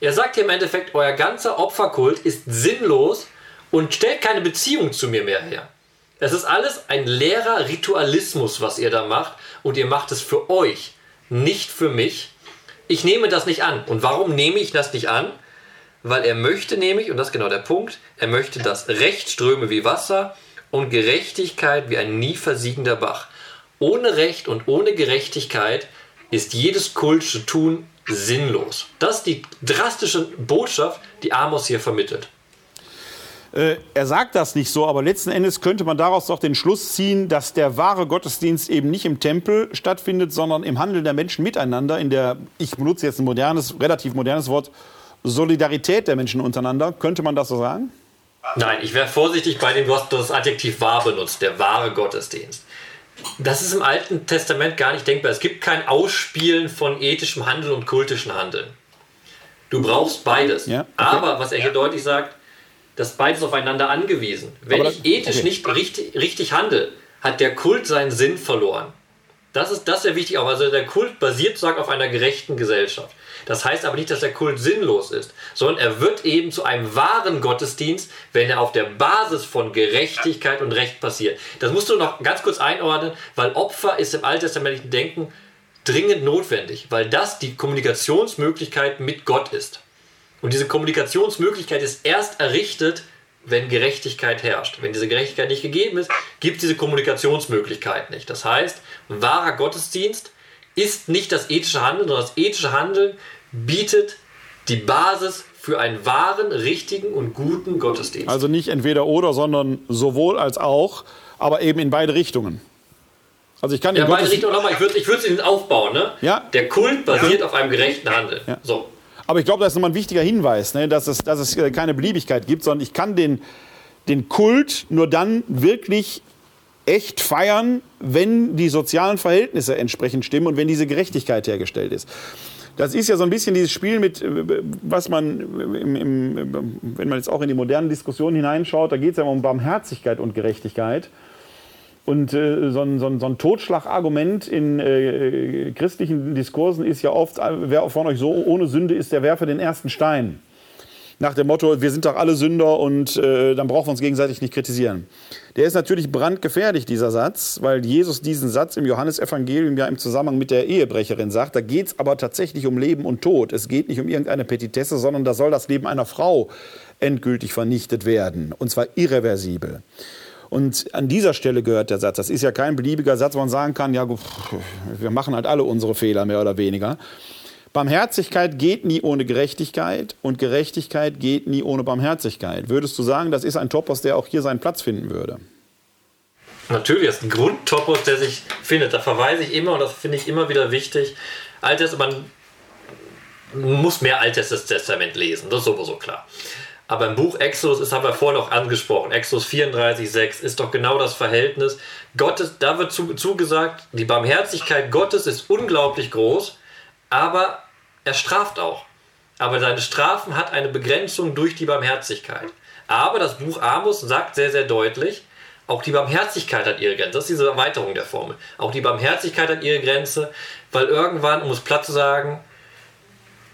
Er sagt hier im Endeffekt, euer ganzer Opferkult ist sinnlos und stellt keine Beziehung zu mir mehr her. Es ist alles ein leerer Ritualismus, was ihr da macht und ihr macht es für euch, nicht für mich. Ich nehme das nicht an. Und warum nehme ich das nicht an? Weil er möchte nämlich, und das ist genau der Punkt, er möchte, dass Recht ströme wie Wasser und Gerechtigkeit wie ein nie versiegender Bach. Ohne Recht und ohne Gerechtigkeit ist jedes kultische Tun sinnlos. Das ist die drastische Botschaft, die Amos hier vermittelt. Äh, er sagt das nicht so, aber letzten Endes könnte man daraus doch den Schluss ziehen, dass der wahre Gottesdienst eben nicht im Tempel stattfindet, sondern im Handeln der Menschen miteinander, in der, ich benutze jetzt ein modernes, relativ modernes Wort, Solidarität der Menschen untereinander. Könnte man das so sagen? Nein, ich wäre vorsichtig bei dem, du hast das Adjektiv wahr benutzt, der wahre Gottesdienst. Das ist im Alten Testament gar nicht denkbar. Es gibt kein Ausspielen von ethischem Handeln und kultischem Handeln. Du brauchst beides. Ja, okay. Aber was er hier deutlich sagt, dass beides aufeinander angewiesen. Wenn das, ich ethisch okay. nicht richtig, richtig handle, hat der Kult seinen Sinn verloren. Das ist, das ist sehr wichtig auch. Also der Kult basiert sozusagen auf einer gerechten Gesellschaft. Das heißt aber nicht, dass der Kult sinnlos ist, sondern er wird eben zu einem wahren Gottesdienst, wenn er auf der Basis von Gerechtigkeit und Recht passiert. Das musst du noch ganz kurz einordnen, weil Opfer ist im alttestamentlichen Denken dringend notwendig, weil das die Kommunikationsmöglichkeit mit Gott ist. Und diese Kommunikationsmöglichkeit ist erst errichtet, wenn Gerechtigkeit herrscht. Wenn diese Gerechtigkeit nicht gegeben ist, gibt es diese Kommunikationsmöglichkeit nicht. Das heißt, wahrer Gottesdienst ist nicht das ethische Handeln, sondern das ethische Handeln bietet die Basis für einen wahren, richtigen und guten Gottesdienst. Also nicht entweder oder, sondern sowohl als auch, aber eben in beide Richtungen. Also ich kann ja, beide Richtungen nochmal, ich würde ich es aufbauen. Ne? Ja. Der Kult basiert ja. auf einem gerechten Handeln. Ja. So. Aber ich glaube, das ist nochmal ein wichtiger Hinweis, ne, dass, es, dass es äh, keine Beliebigkeit gibt, sondern ich kann den, den Kult nur dann wirklich echt feiern, wenn die sozialen Verhältnisse entsprechend stimmen und wenn diese Gerechtigkeit hergestellt ist. Das ist ja so ein bisschen dieses Spiel mit, äh, was man, im, im, wenn man jetzt auch in die modernen Diskussionen hineinschaut, da geht es ja um Barmherzigkeit und Gerechtigkeit. Und äh, so, ein, so, ein, so ein Totschlagargument in äh, christlichen Diskursen ist ja oft, wer von euch so ohne Sünde ist, der werfe den ersten Stein. Nach dem Motto, wir sind doch alle Sünder und äh, dann brauchen wir uns gegenseitig nicht kritisieren. Der ist natürlich brandgefährlich, dieser Satz, weil Jesus diesen Satz im Johannesevangelium ja im Zusammenhang mit der Ehebrecherin sagt. Da geht es aber tatsächlich um Leben und Tod. Es geht nicht um irgendeine Petitesse, sondern da soll das Leben einer Frau endgültig vernichtet werden. Und zwar irreversibel. Und an dieser Stelle gehört der Satz. Das ist ja kein beliebiger Satz, wo man sagen kann, ja, wir machen halt alle unsere Fehler mehr oder weniger. Barmherzigkeit geht nie ohne Gerechtigkeit und Gerechtigkeit geht nie ohne Barmherzigkeit. Würdest du sagen, das ist ein Topos, der auch hier seinen Platz finden würde? Natürlich, das ist ein Grundtopos, der sich findet. Da verweise ich immer und das finde ich immer wieder wichtig. Altes, man muss mehr Altes Testament lesen, das ist sowieso klar. Aber im Buch Exodus, das haben wir vorhin auch angesprochen, Exodus 34,6 ist doch genau das Verhältnis. Gottes, da wird zu, zugesagt, die Barmherzigkeit Gottes ist unglaublich groß, aber er straft auch. Aber seine Strafen hat eine Begrenzung durch die Barmherzigkeit. Aber das Buch Amos sagt sehr, sehr deutlich, auch die Barmherzigkeit hat ihre Grenze. Das ist diese Erweiterung der Formel. Auch die Barmherzigkeit hat ihre Grenze, weil irgendwann, um es platt zu sagen,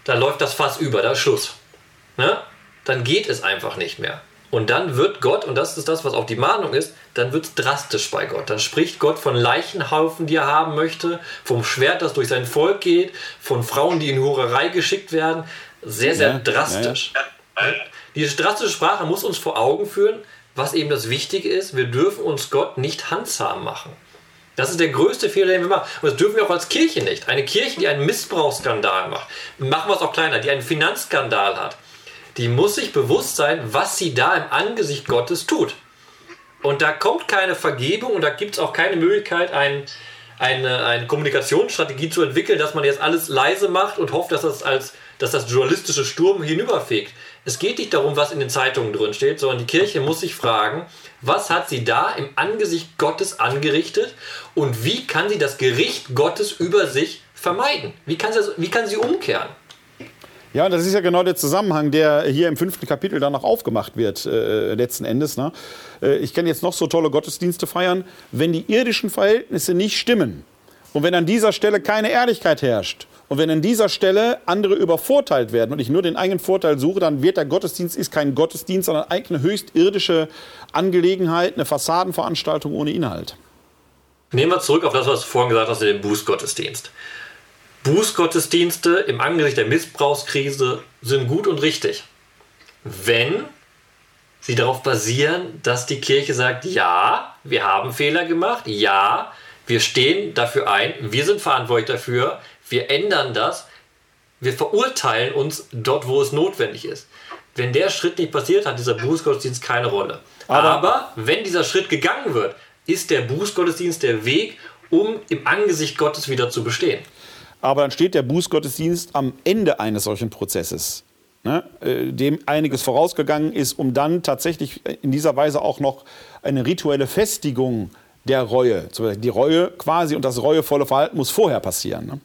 da läuft das Fass über, da ist Schluss. Ne? Dann geht es einfach nicht mehr. Und dann wird Gott, und das ist das, was auch die Mahnung ist, dann wird es drastisch bei Gott. Dann spricht Gott von Leichenhaufen, die er haben möchte, vom Schwert, das durch sein Volk geht, von Frauen, die in Hurerei geschickt werden. Sehr, sehr ja, drastisch. Ja, ja. Diese drastische Sprache muss uns vor Augen führen, was eben das Wichtige ist. Wir dürfen uns Gott nicht handzahm machen. Das ist der größte Fehler, den wir machen. Und das dürfen wir auch als Kirche nicht. Eine Kirche, die einen Missbrauchsskandal macht, machen wir es auch kleiner, die einen Finanzskandal hat, die muss sich bewusst sein, was sie da im Angesicht Gottes tut. Und da kommt keine Vergebung und da gibt es auch keine Möglichkeit, ein, eine, eine Kommunikationsstrategie zu entwickeln, dass man jetzt alles leise macht und hofft, dass das, als, dass das journalistische Sturm hinüberfegt. Es geht nicht darum, was in den Zeitungen drin steht, sondern die Kirche muss sich fragen, was hat sie da im Angesicht Gottes angerichtet und wie kann sie das Gericht Gottes über sich vermeiden? Wie kann sie, wie kann sie umkehren? Ja, das ist ja genau der Zusammenhang, der hier im fünften Kapitel dann noch aufgemacht wird, äh, letzten Endes. Ne? Äh, ich kann jetzt noch so tolle Gottesdienste feiern, wenn die irdischen Verhältnisse nicht stimmen und wenn an dieser Stelle keine Ehrlichkeit herrscht und wenn an dieser Stelle andere übervorteilt werden und ich nur den eigenen Vorteil suche, dann wird der Gottesdienst ist kein Gottesdienst, sondern eine höchst irdische Angelegenheit, eine Fassadenveranstaltung ohne Inhalt. Nehmen wir zurück auf das, was du vorhin gesagt hast, den Bußgottesdienst. Bußgottesdienste im Angesicht der Missbrauchskrise sind gut und richtig, wenn sie darauf basieren, dass die Kirche sagt, ja, wir haben Fehler gemacht, ja, wir stehen dafür ein, wir sind verantwortlich dafür, wir ändern das, wir verurteilen uns dort, wo es notwendig ist. Wenn der Schritt nicht passiert, hat dieser Bußgottesdienst keine Rolle. Aber, Aber wenn dieser Schritt gegangen wird, ist der Bußgottesdienst der Weg, um im Angesicht Gottes wieder zu bestehen. Aber dann steht der Bußgottesdienst am Ende eines solchen Prozesses, ne, äh, dem einiges vorausgegangen ist, um dann tatsächlich in dieser Weise auch noch eine rituelle Festigung der Reue, die Reue quasi und das reuevolle Verhalten muss vorher passieren. Ne?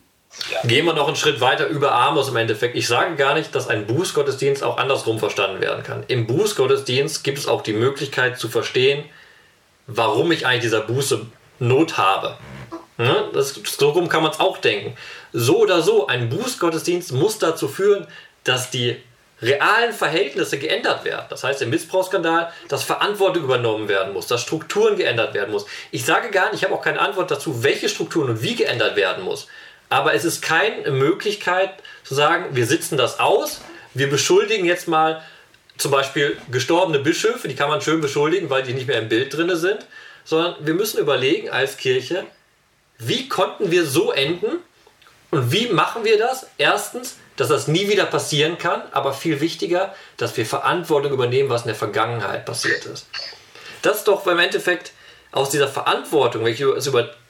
Gehen wir noch einen Schritt weiter über Amos im Endeffekt. Ich sage gar nicht, dass ein Bußgottesdienst auch andersrum verstanden werden kann. Im Bußgottesdienst gibt es auch die Möglichkeit zu verstehen, warum ich eigentlich dieser Buße Not habe. Ne? Das, so rum kann man es auch denken. So oder so, ein Bußgottesdienst muss dazu führen, dass die realen Verhältnisse geändert werden. Das heißt, im Missbrauchsskandal, dass Verantwortung übernommen werden muss, dass Strukturen geändert werden muss. Ich sage gar nicht, ich habe auch keine Antwort dazu, welche Strukturen und wie geändert werden muss. Aber es ist keine Möglichkeit zu sagen, wir sitzen das aus, wir beschuldigen jetzt mal zum Beispiel gestorbene Bischöfe, die kann man schön beschuldigen, weil die nicht mehr im Bild drin sind, sondern wir müssen überlegen als Kirche, wie konnten wir so enden und wie machen wir das? Erstens, dass das nie wieder passieren kann, aber viel wichtiger, dass wir Verantwortung übernehmen, was in der Vergangenheit passiert ist. Das ist doch im Endeffekt aus dieser Verantwortung, wenn ich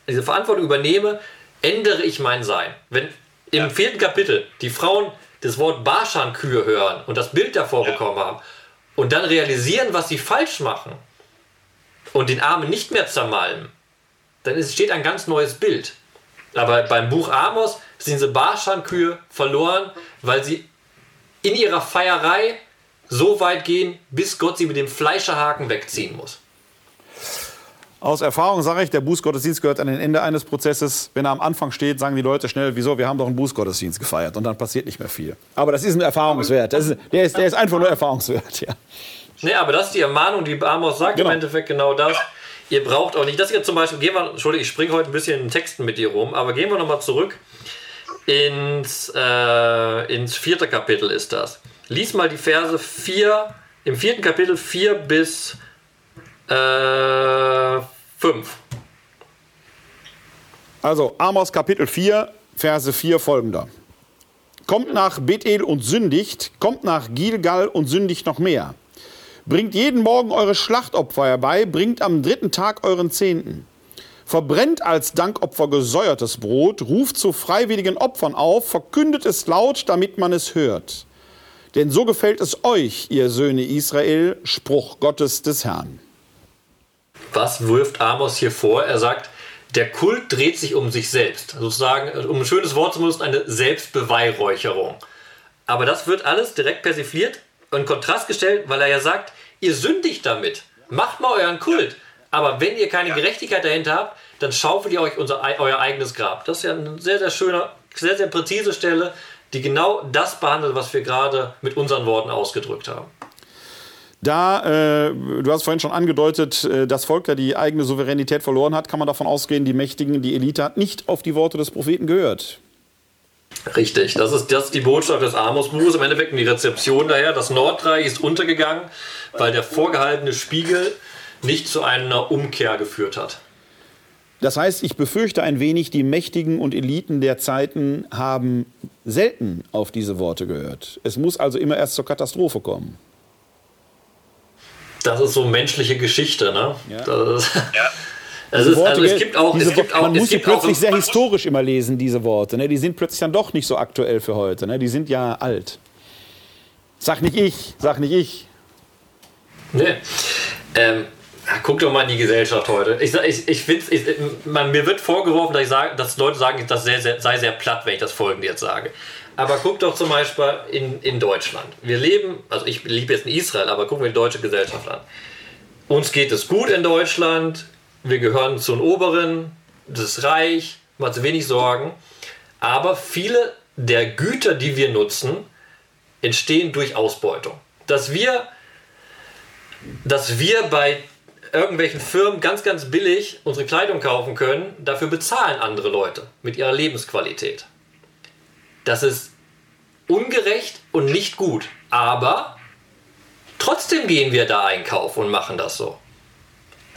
diese Verantwortung übernehme, ändere ich mein Sein. Wenn im ja. vierten Kapitel die Frauen das Wort Barschan-Kühe hören und das Bild davor ja. bekommen haben und dann realisieren, was sie falsch machen und den Armen nicht mehr zermalmen, dann entsteht ein ganz neues Bild. Aber beim Buch Amos sind diese Barschan-Kühe verloren, weil sie in ihrer Feierei so weit gehen, bis Gott sie mit dem Fleischerhaken wegziehen muss. Aus Erfahrung sage ich, der Bußgottesdienst gehört an den Ende eines Prozesses. Wenn er am Anfang steht, sagen die Leute schnell, wieso, wir haben doch einen Bußgottesdienst gefeiert und dann passiert nicht mehr viel. Aber das ist ein Erfahrungswert. Ist, der, ist, der ist einfach nur Erfahrungswert, ja. Nee, aber das ist die Ermahnung, die Amos sagt genau. im Endeffekt genau das. Ihr braucht auch nicht, das hier zum Beispiel, gehen wir, Entschuldigung, ich springe heute ein bisschen in Texten mit dir rum, aber gehen wir nochmal zurück ins, äh, ins vierte Kapitel ist das. Lies mal die Verse 4, im vierten Kapitel 4 bis äh, 5. Also Amos Kapitel 4, Verse 4 folgender. Kommt nach Bethel und sündigt, kommt nach Gilgal und sündigt noch mehr. Bringt jeden Morgen eure Schlachtopfer herbei, bringt am dritten Tag euren Zehnten. Verbrennt als Dankopfer gesäuertes Brot, ruft zu freiwilligen Opfern auf, verkündet es laut, damit man es hört. Denn so gefällt es euch, ihr Söhne Israel, Spruch Gottes des Herrn. Was wirft Amos hier vor? Er sagt, der Kult dreht sich um sich selbst. Sozusagen, um ein schönes Wort zu benutzen, eine Selbstbeweihräucherung. Aber das wird alles direkt persifliert und Kontrast gestellt, weil er ja sagt, ihr sündigt damit. Macht mal euren Kult. Aber wenn ihr keine Gerechtigkeit dahinter habt, dann schaufelt ihr euch unser, euer eigenes Grab. Das ist ja eine sehr, sehr schöne, sehr, sehr präzise Stelle, die genau das behandelt, was wir gerade mit unseren Worten ausgedrückt haben. Da, äh, du hast vorhin schon angedeutet, äh, das Volk ja die eigene Souveränität verloren hat, kann man davon ausgehen, die Mächtigen, die Elite hat nicht auf die Worte des Propheten gehört. Richtig, das ist, das ist die Botschaft des Amos-Buches, im Endeffekt die Rezeption daher. Das Nordreich ist untergegangen, weil der vorgehaltene Spiegel nicht zu einer Umkehr geführt hat. Das heißt, ich befürchte ein wenig, die Mächtigen und Eliten der Zeiten haben selten auf diese Worte gehört. Es muss also immer erst zur Katastrophe kommen. Das ist so menschliche Geschichte, ne? Ja. Das ist, ja. Es ist, also es gibt auch, es gibt auch, man muss sie plötzlich sehr historisch immer lesen, diese Worte. Ne? Die sind plötzlich dann doch nicht so aktuell für heute. Ne? Die sind ja alt. Sag nicht ich, sag nicht ich. Nee. Ähm, guck doch mal in die Gesellschaft heute. Ich, ich, ich finde, mir wird vorgeworfen, dass, ich sage, dass Leute sagen, das sei sehr, sei sehr platt, wenn ich das folgende jetzt sage. Aber guck doch zum Beispiel in, in Deutschland. Wir leben, also ich lebe jetzt in Israel, aber gucken wir die deutsche Gesellschaft an. Uns geht es gut in Deutschland, wir gehören zu den Oberen, das ist reich, man hat wenig Sorgen. Aber viele der Güter, die wir nutzen, entstehen durch Ausbeutung. Dass wir, dass wir bei irgendwelchen Firmen ganz, ganz billig unsere Kleidung kaufen können, dafür bezahlen andere Leute mit ihrer Lebensqualität. Das ist ungerecht und nicht gut. Aber trotzdem gehen wir da einkaufen und machen das so.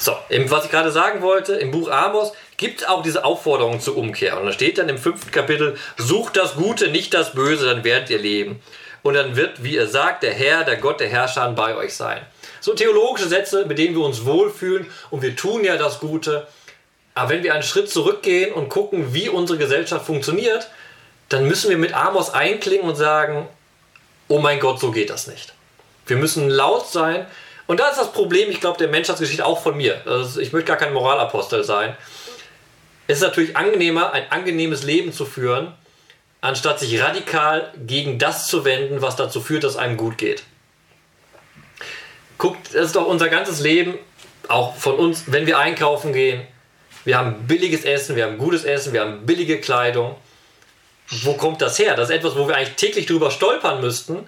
So, was ich gerade sagen wollte, im Buch Amos gibt es auch diese Aufforderung zur Umkehr. Und da steht dann im fünften Kapitel, sucht das Gute, nicht das Böse, dann werdet ihr leben. Und dann wird, wie ihr sagt, der Herr, der Gott, der Herrscher bei euch sein. So theologische Sätze, mit denen wir uns wohlfühlen und wir tun ja das Gute. Aber wenn wir einen Schritt zurückgehen und gucken, wie unsere Gesellschaft funktioniert, dann müssen wir mit Amos einklingen und sagen, oh mein Gott, so geht das nicht. Wir müssen laut sein. Und da ist das Problem, ich glaube, der Menschheitsgeschichte auch von mir. Also ich möchte gar kein Moralapostel sein. Es ist natürlich angenehmer, ein angenehmes Leben zu führen, anstatt sich radikal gegen das zu wenden, was dazu führt, dass einem gut geht. Guckt, das ist doch unser ganzes Leben, auch von uns, wenn wir einkaufen gehen. Wir haben billiges Essen, wir haben gutes Essen, wir haben billige Kleidung. Wo kommt das her? Das ist etwas, wo wir eigentlich täglich drüber stolpern müssten,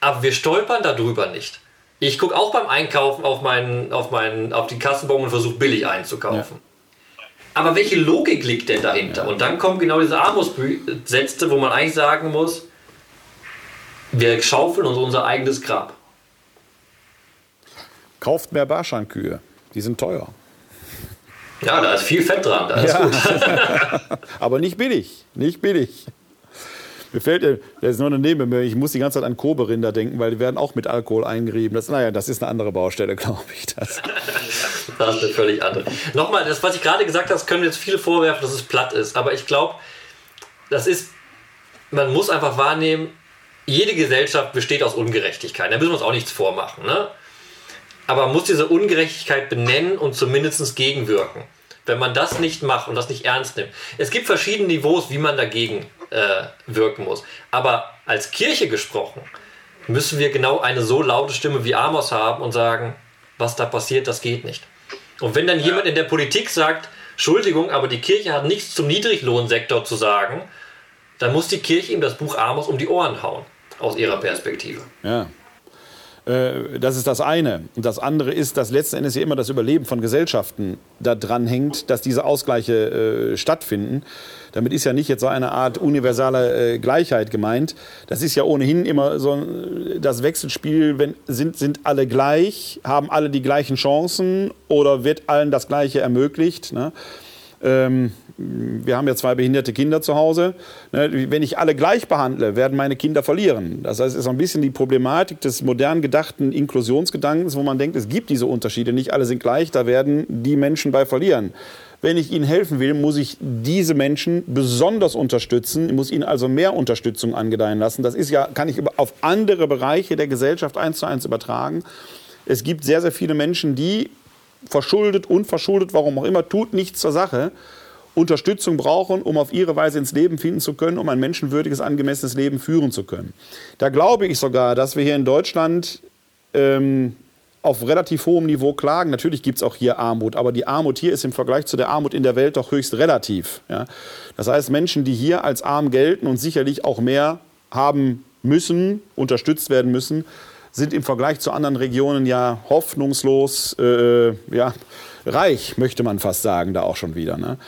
aber wir stolpern darüber nicht. Ich gucke auch beim Einkaufen auf, meinen, auf, meinen, auf die Kassenbon und versuche billig einzukaufen. Ja. Aber welche Logik liegt denn dahinter? Ja. Und dann kommen genau diese Armutssätze, wo man eigentlich sagen muss, wir schaufeln uns unser eigenes Grab. Kauft mehr Barschankühe. Die sind teuer. Ja, da ist viel Fett dran. Ja. gut. Aber nicht billig. Nicht billig. Mir fällt, das ist nur eine Nebenbemerkung, ich muss die ganze Zeit an Koberinder denken, weil die werden auch mit Alkohol eingerieben. Das, naja, das ist eine andere Baustelle, glaube ich. Das. das ist eine völlig andere. Nochmal, das, was ich gerade gesagt habe, können jetzt viele vorwerfen, dass es platt ist. Aber ich glaube, das ist, man muss einfach wahrnehmen, jede Gesellschaft besteht aus Ungerechtigkeit. Da müssen wir uns auch nichts vormachen. Ne? aber man muss diese Ungerechtigkeit benennen und zumindest gegenwirken. Wenn man das nicht macht und das nicht ernst nimmt. Es gibt verschiedene Niveaus, wie man dagegen äh, wirken muss. Aber als Kirche gesprochen, müssen wir genau eine so laute Stimme wie Amos haben und sagen, was da passiert, das geht nicht. Und wenn dann jemand in der Politik sagt, Entschuldigung, aber die Kirche hat nichts zum Niedriglohnsektor zu sagen, dann muss die Kirche ihm das Buch Amos um die Ohren hauen, aus ihrer Perspektive. Ja. Äh, das ist das eine. Und das andere ist, dass letzten Endes ja immer das Überleben von Gesellschaften da dran hängt, dass diese Ausgleiche äh, stattfinden. Damit ist ja nicht jetzt so eine Art universale äh, Gleichheit gemeint. Das ist ja ohnehin immer so das Wechselspiel, wenn sind, sind alle gleich, haben alle die gleichen Chancen oder wird allen das Gleiche ermöglicht. Ne? Ähm, wir haben ja zwei behinderte Kinder zu Hause. Ne, wenn ich alle gleich behandle, werden meine Kinder verlieren. Das heißt, es ist ein bisschen die Problematik des modern gedachten Inklusionsgedankens, wo man denkt, es gibt diese Unterschiede, nicht alle sind gleich, da werden die Menschen bei verlieren. Wenn ich ihnen helfen will, muss ich diese Menschen besonders unterstützen, ich muss ihnen also mehr Unterstützung angedeihen lassen. Das ist ja, kann ich auf andere Bereiche der Gesellschaft eins zu eins übertragen. Es gibt sehr, sehr viele Menschen, die verschuldet, unverschuldet, warum auch immer, tut nichts zur Sache, Unterstützung brauchen, um auf ihre Weise ins Leben finden zu können, um ein menschenwürdiges, angemessenes Leben führen zu können. Da glaube ich sogar, dass wir hier in Deutschland ähm, auf relativ hohem Niveau klagen. Natürlich gibt es auch hier Armut, aber die Armut hier ist im Vergleich zu der Armut in der Welt doch höchst relativ. Ja? Das heißt, Menschen, die hier als arm gelten und sicherlich auch mehr haben müssen, unterstützt werden müssen, sind im Vergleich zu anderen Regionen ja hoffnungslos äh, ja, reich, möchte man fast sagen, da auch schon wieder. Ne?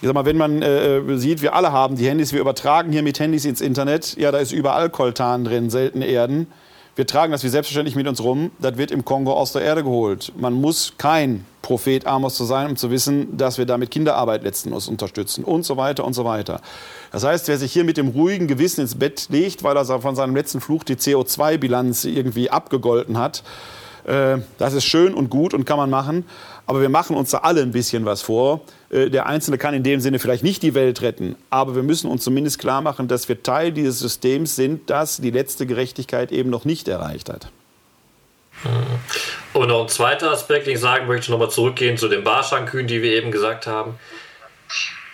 Ich sag mal, wenn man äh, sieht, wir alle haben die Handys, wir übertragen hier mit Handys ins Internet, ja, da ist überall Koltan drin, seltene Erden. Wir tragen das wie selbstverständlich mit uns rum. Das wird im Kongo aus der Erde geholt. Man muss kein Prophet Amos zu sein, um zu wissen, dass wir damit Kinderarbeit letzten Endes unterstützen und so weiter und so weiter. Das heißt, wer sich hier mit dem ruhigen Gewissen ins Bett legt, weil er von seinem letzten Fluch die CO2-Bilanz irgendwie abgegolten hat, äh, das ist schön und gut und kann man machen. Aber wir machen uns da alle ein bisschen was vor. Äh, der Einzelne kann in dem Sinne vielleicht nicht die Welt retten, aber wir müssen uns zumindest klar machen, dass wir Teil dieses Systems sind, das die letzte Gerechtigkeit eben noch nicht erreicht hat. Und noch ein zweiter Aspekt, den ich sagen möchte, nochmal zurückgehen zu den Barschankühen, die wir eben gesagt haben.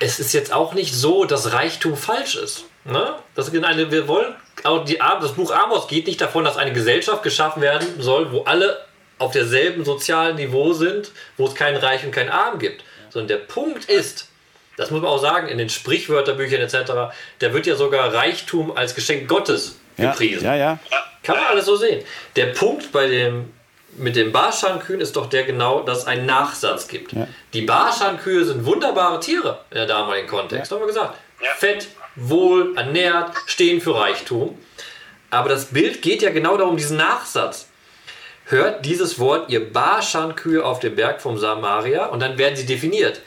Es ist jetzt auch nicht so, dass Reichtum falsch ist. Ne? Das ist eine, wir wollen, die, das Buch Amos geht nicht davon, dass eine Gesellschaft geschaffen werden soll, wo alle auf derselben sozialen Niveau sind, wo es kein Reich und kein Arm gibt. Sondern der Punkt ist, das muss man auch sagen, in den Sprichwörterbüchern etc., da wird ja sogar Reichtum als Geschenk Gottes gepriesen. Ja, ja, ja. Kann man alles so sehen. Der Punkt bei dem, mit den Barschankühen ist doch der genau, dass es einen Nachsatz gibt. Ja. Die Barschankühe sind wunderbare Tiere in der damaligen Kontext, haben wir gesagt. Fett, wohl, ernährt, stehen für Reichtum. Aber das Bild geht ja genau darum, diesen Nachsatz. Hört dieses Wort, ihr Barschankühe auf dem Berg vom Samaria, und dann werden sie definiert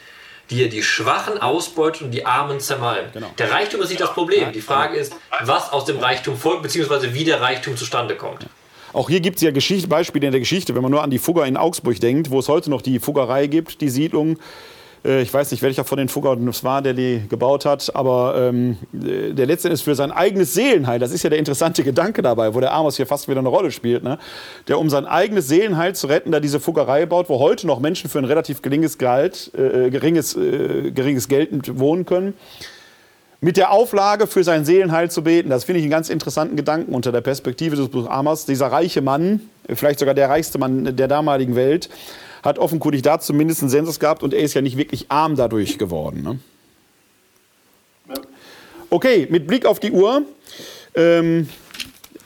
die ihr die Schwachen ausbeutet und die Armen zermalmt. Genau. Der Reichtum ist nicht das Problem. Die Frage ist, was aus dem Reichtum folgt, beziehungsweise wie der Reichtum zustande kommt. Auch hier gibt es ja Geschichte, Beispiele in der Geschichte, wenn man nur an die Fugger in Augsburg denkt, wo es heute noch die Fuggerei gibt, die Siedlung. Äh, Ich weiß nicht, welcher von den Fuggern es war, der die gebaut hat, aber ähm, äh, der letztendlich für sein eigenes Seelenheil, das ist ja der interessante Gedanke dabei, wo der Amos hier fast wieder eine Rolle spielt, ne? der um sein eigenes Seelenheil zu retten, da diese Fuggerei baut, wo heute noch Menschen für ein relativ geringes Gehalt, äh, geringes, äh, geringes Geld wohnen können mit der Auflage für sein Seelenheil zu beten. Das finde ich einen ganz interessanten Gedanken unter der Perspektive des Buch Amos. Dieser reiche Mann, vielleicht sogar der reichste Mann der damaligen Welt, hat offenkundig da zumindest einen Sensus gehabt und er ist ja nicht wirklich arm dadurch geworden. Ne? Okay, mit Blick auf die Uhr. Ähm,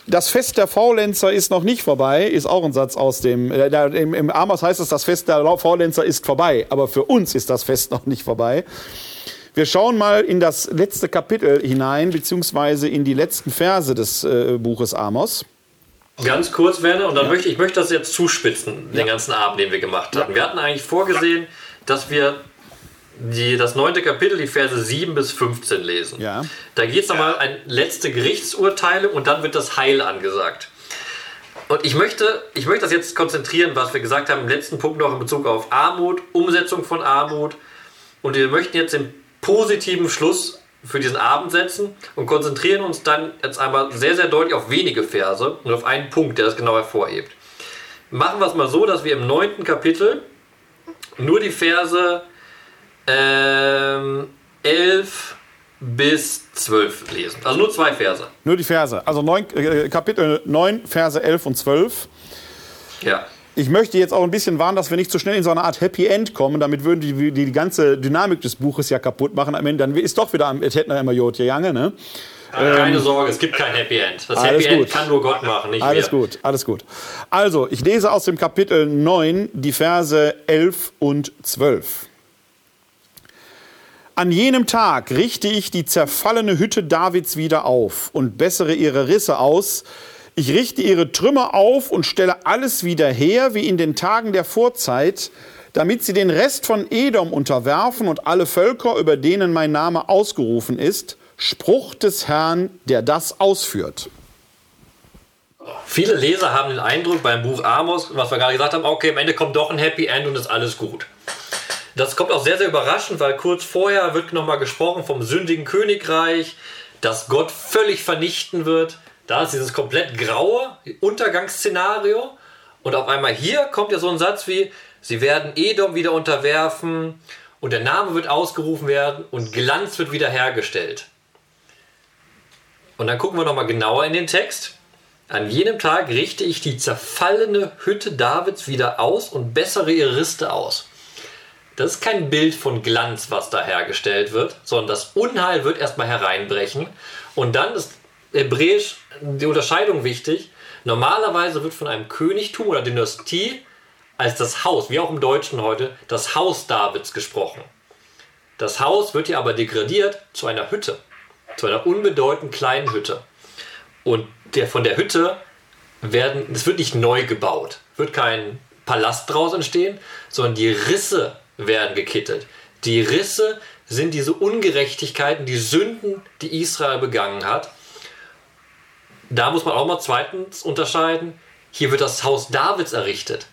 das Fest der Faulenzer ist noch nicht vorbei, ist auch ein Satz aus dem. Äh, im, Im Amos heißt es, das Fest der Faulenzer ist vorbei, aber für uns ist das Fest noch nicht vorbei. Wir schauen mal in das letzte Kapitel hinein, beziehungsweise in die letzten Verse des äh, Buches Amos. Ganz kurz, Werner, und dann möchte ich möchte das jetzt zuspitzen, den ganzen Abend, den wir gemacht hatten. Wir hatten eigentlich vorgesehen, dass wir die, das neunte Kapitel, die Verse 7 bis 15 lesen. Ja. Da geht es nochmal ein letzte Gerichtsurteile und dann wird das Heil angesagt. Und ich möchte, ich möchte das jetzt konzentrieren, was wir gesagt haben im letzten Punkt noch in Bezug auf Armut, Umsetzung von Armut. Und wir möchten jetzt den positiven Schluss für diesen Abend setzen und konzentrieren uns dann jetzt einmal sehr, sehr deutlich auf wenige Verse und auf einen Punkt, der das genau hervorhebt. Machen wir es mal so, dass wir im neunten Kapitel nur die Verse ähm, 11 bis 12 lesen. Also nur zwei Verse. Nur die Verse. Also neun, äh, Kapitel 9, Verse 11 und 12. Ja. Ich möchte jetzt auch ein bisschen warnen, dass wir nicht zu schnell in so eine Art Happy End kommen. Damit würden die die, die ganze Dynamik des Buches ja kaputt machen. Am Ende dann ist doch wieder am Tätner immer Jod Jange, ne? Keine Sorge, es gibt kein Happy End. Das Alles Happy End gut. kann nur Gott machen, nicht Alles wir. gut, alles gut. Also, ich lese aus dem Kapitel 9 die Verse 11 und 12. An jenem Tag richte ich die zerfallene Hütte Davids wieder auf und bessere ihre Risse aus. Ich richte ihre Trümmer auf und stelle alles wieder her wie in den Tagen der Vorzeit, damit sie den Rest von Edom unterwerfen und alle Völker, über denen mein Name ausgerufen ist, Spruch des Herrn, der das ausführt. Viele Leser haben den Eindruck beim Buch Amos, was wir gerade gesagt haben, okay, am Ende kommt doch ein Happy End und ist alles gut. Das kommt auch sehr, sehr überraschend, weil kurz vorher wird nochmal gesprochen vom sündigen Königreich, das Gott völlig vernichten wird. Da ist dieses komplett graue Untergangsszenario. Und auf einmal hier kommt ja so ein Satz wie, sie werden Edom wieder unterwerfen und der Name wird ausgerufen werden und Glanz wird wiederhergestellt. Und dann gucken wir nochmal genauer in den Text. An jenem Tag richte ich die zerfallene Hütte Davids wieder aus und bessere ihre Riste aus. Das ist kein Bild von Glanz, was da hergestellt wird, sondern das Unheil wird erstmal hereinbrechen. Und dann ist hebräisch die Unterscheidung wichtig. Normalerweise wird von einem Königtum oder Dynastie als das Haus, wie auch im Deutschen heute, das Haus Davids gesprochen. Das Haus wird hier aber degradiert zu einer Hütte, zu einer unbedeutend kleinen Hütte. Und der, von der Hütte werden, es wird nicht neu gebaut, wird kein Palast draus entstehen, sondern die Risse werden gekittet. Die Risse sind diese Ungerechtigkeiten, die Sünden, die Israel begangen hat. Da muss man auch mal zweitens unterscheiden. Hier wird das Haus Davids errichtet.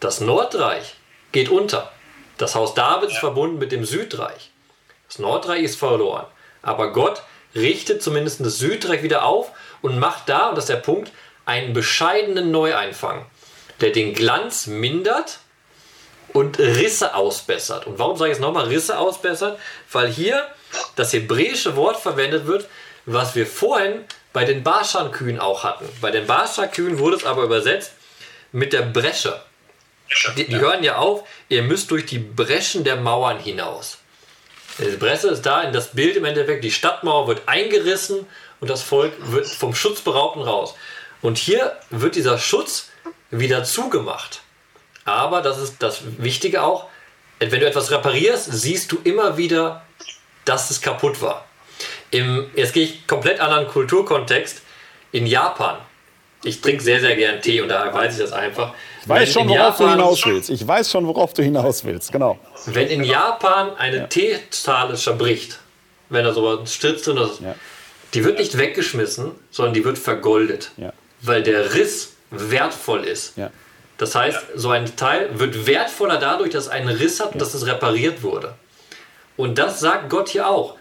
Das Nordreich geht unter. Das Haus Davids ist verbunden mit dem Südreich. Das Nordreich ist verloren. Aber Gott richtet zumindest das Südreich wieder auf und macht da, und das ist der Punkt, einen bescheidenen Neueinfang, der den Glanz mindert und Risse ausbessert. Und warum sage ich jetzt nochmal Risse ausbessert? Weil hier das hebräische Wort verwendet wird, was wir vorhin bei den Barschan-Kühen auch hatten. Bei den Barschan-Kühen wurde es aber übersetzt mit der Bresche. Die, die hören ja auf, ihr müsst durch die Breschen der Mauern hinaus. Die Bresche ist da in das Bild im Endeffekt, die Stadtmauer wird eingerissen und das Volk wird vom Schutz beraubt und raus. Und hier wird dieser Schutz wieder zugemacht. Aber das ist das Wichtige auch, wenn du etwas reparierst, siehst du immer wieder, dass es kaputt war. Im, jetzt gehe ich komplett anderen Kulturkontext. In Japan, ich trinke sehr, sehr gern Tee und da weiß ich das einfach. Ich weiß schon, worauf Japan, du hinaus willst. Ich weiß schon, worauf du hinaus willst, genau. Wenn in Japan eine ja. Teeschale zerbricht, wenn da so stürzt und das, ja. die wird nicht weggeschmissen, sondern die wird vergoldet. Ja. Weil der Riss wertvoll ist. Ja. Das heißt, so ein Teil wird wertvoller dadurch, dass es einen Riss hat, dass es repariert wurde. Und das sagt Gott hier auch.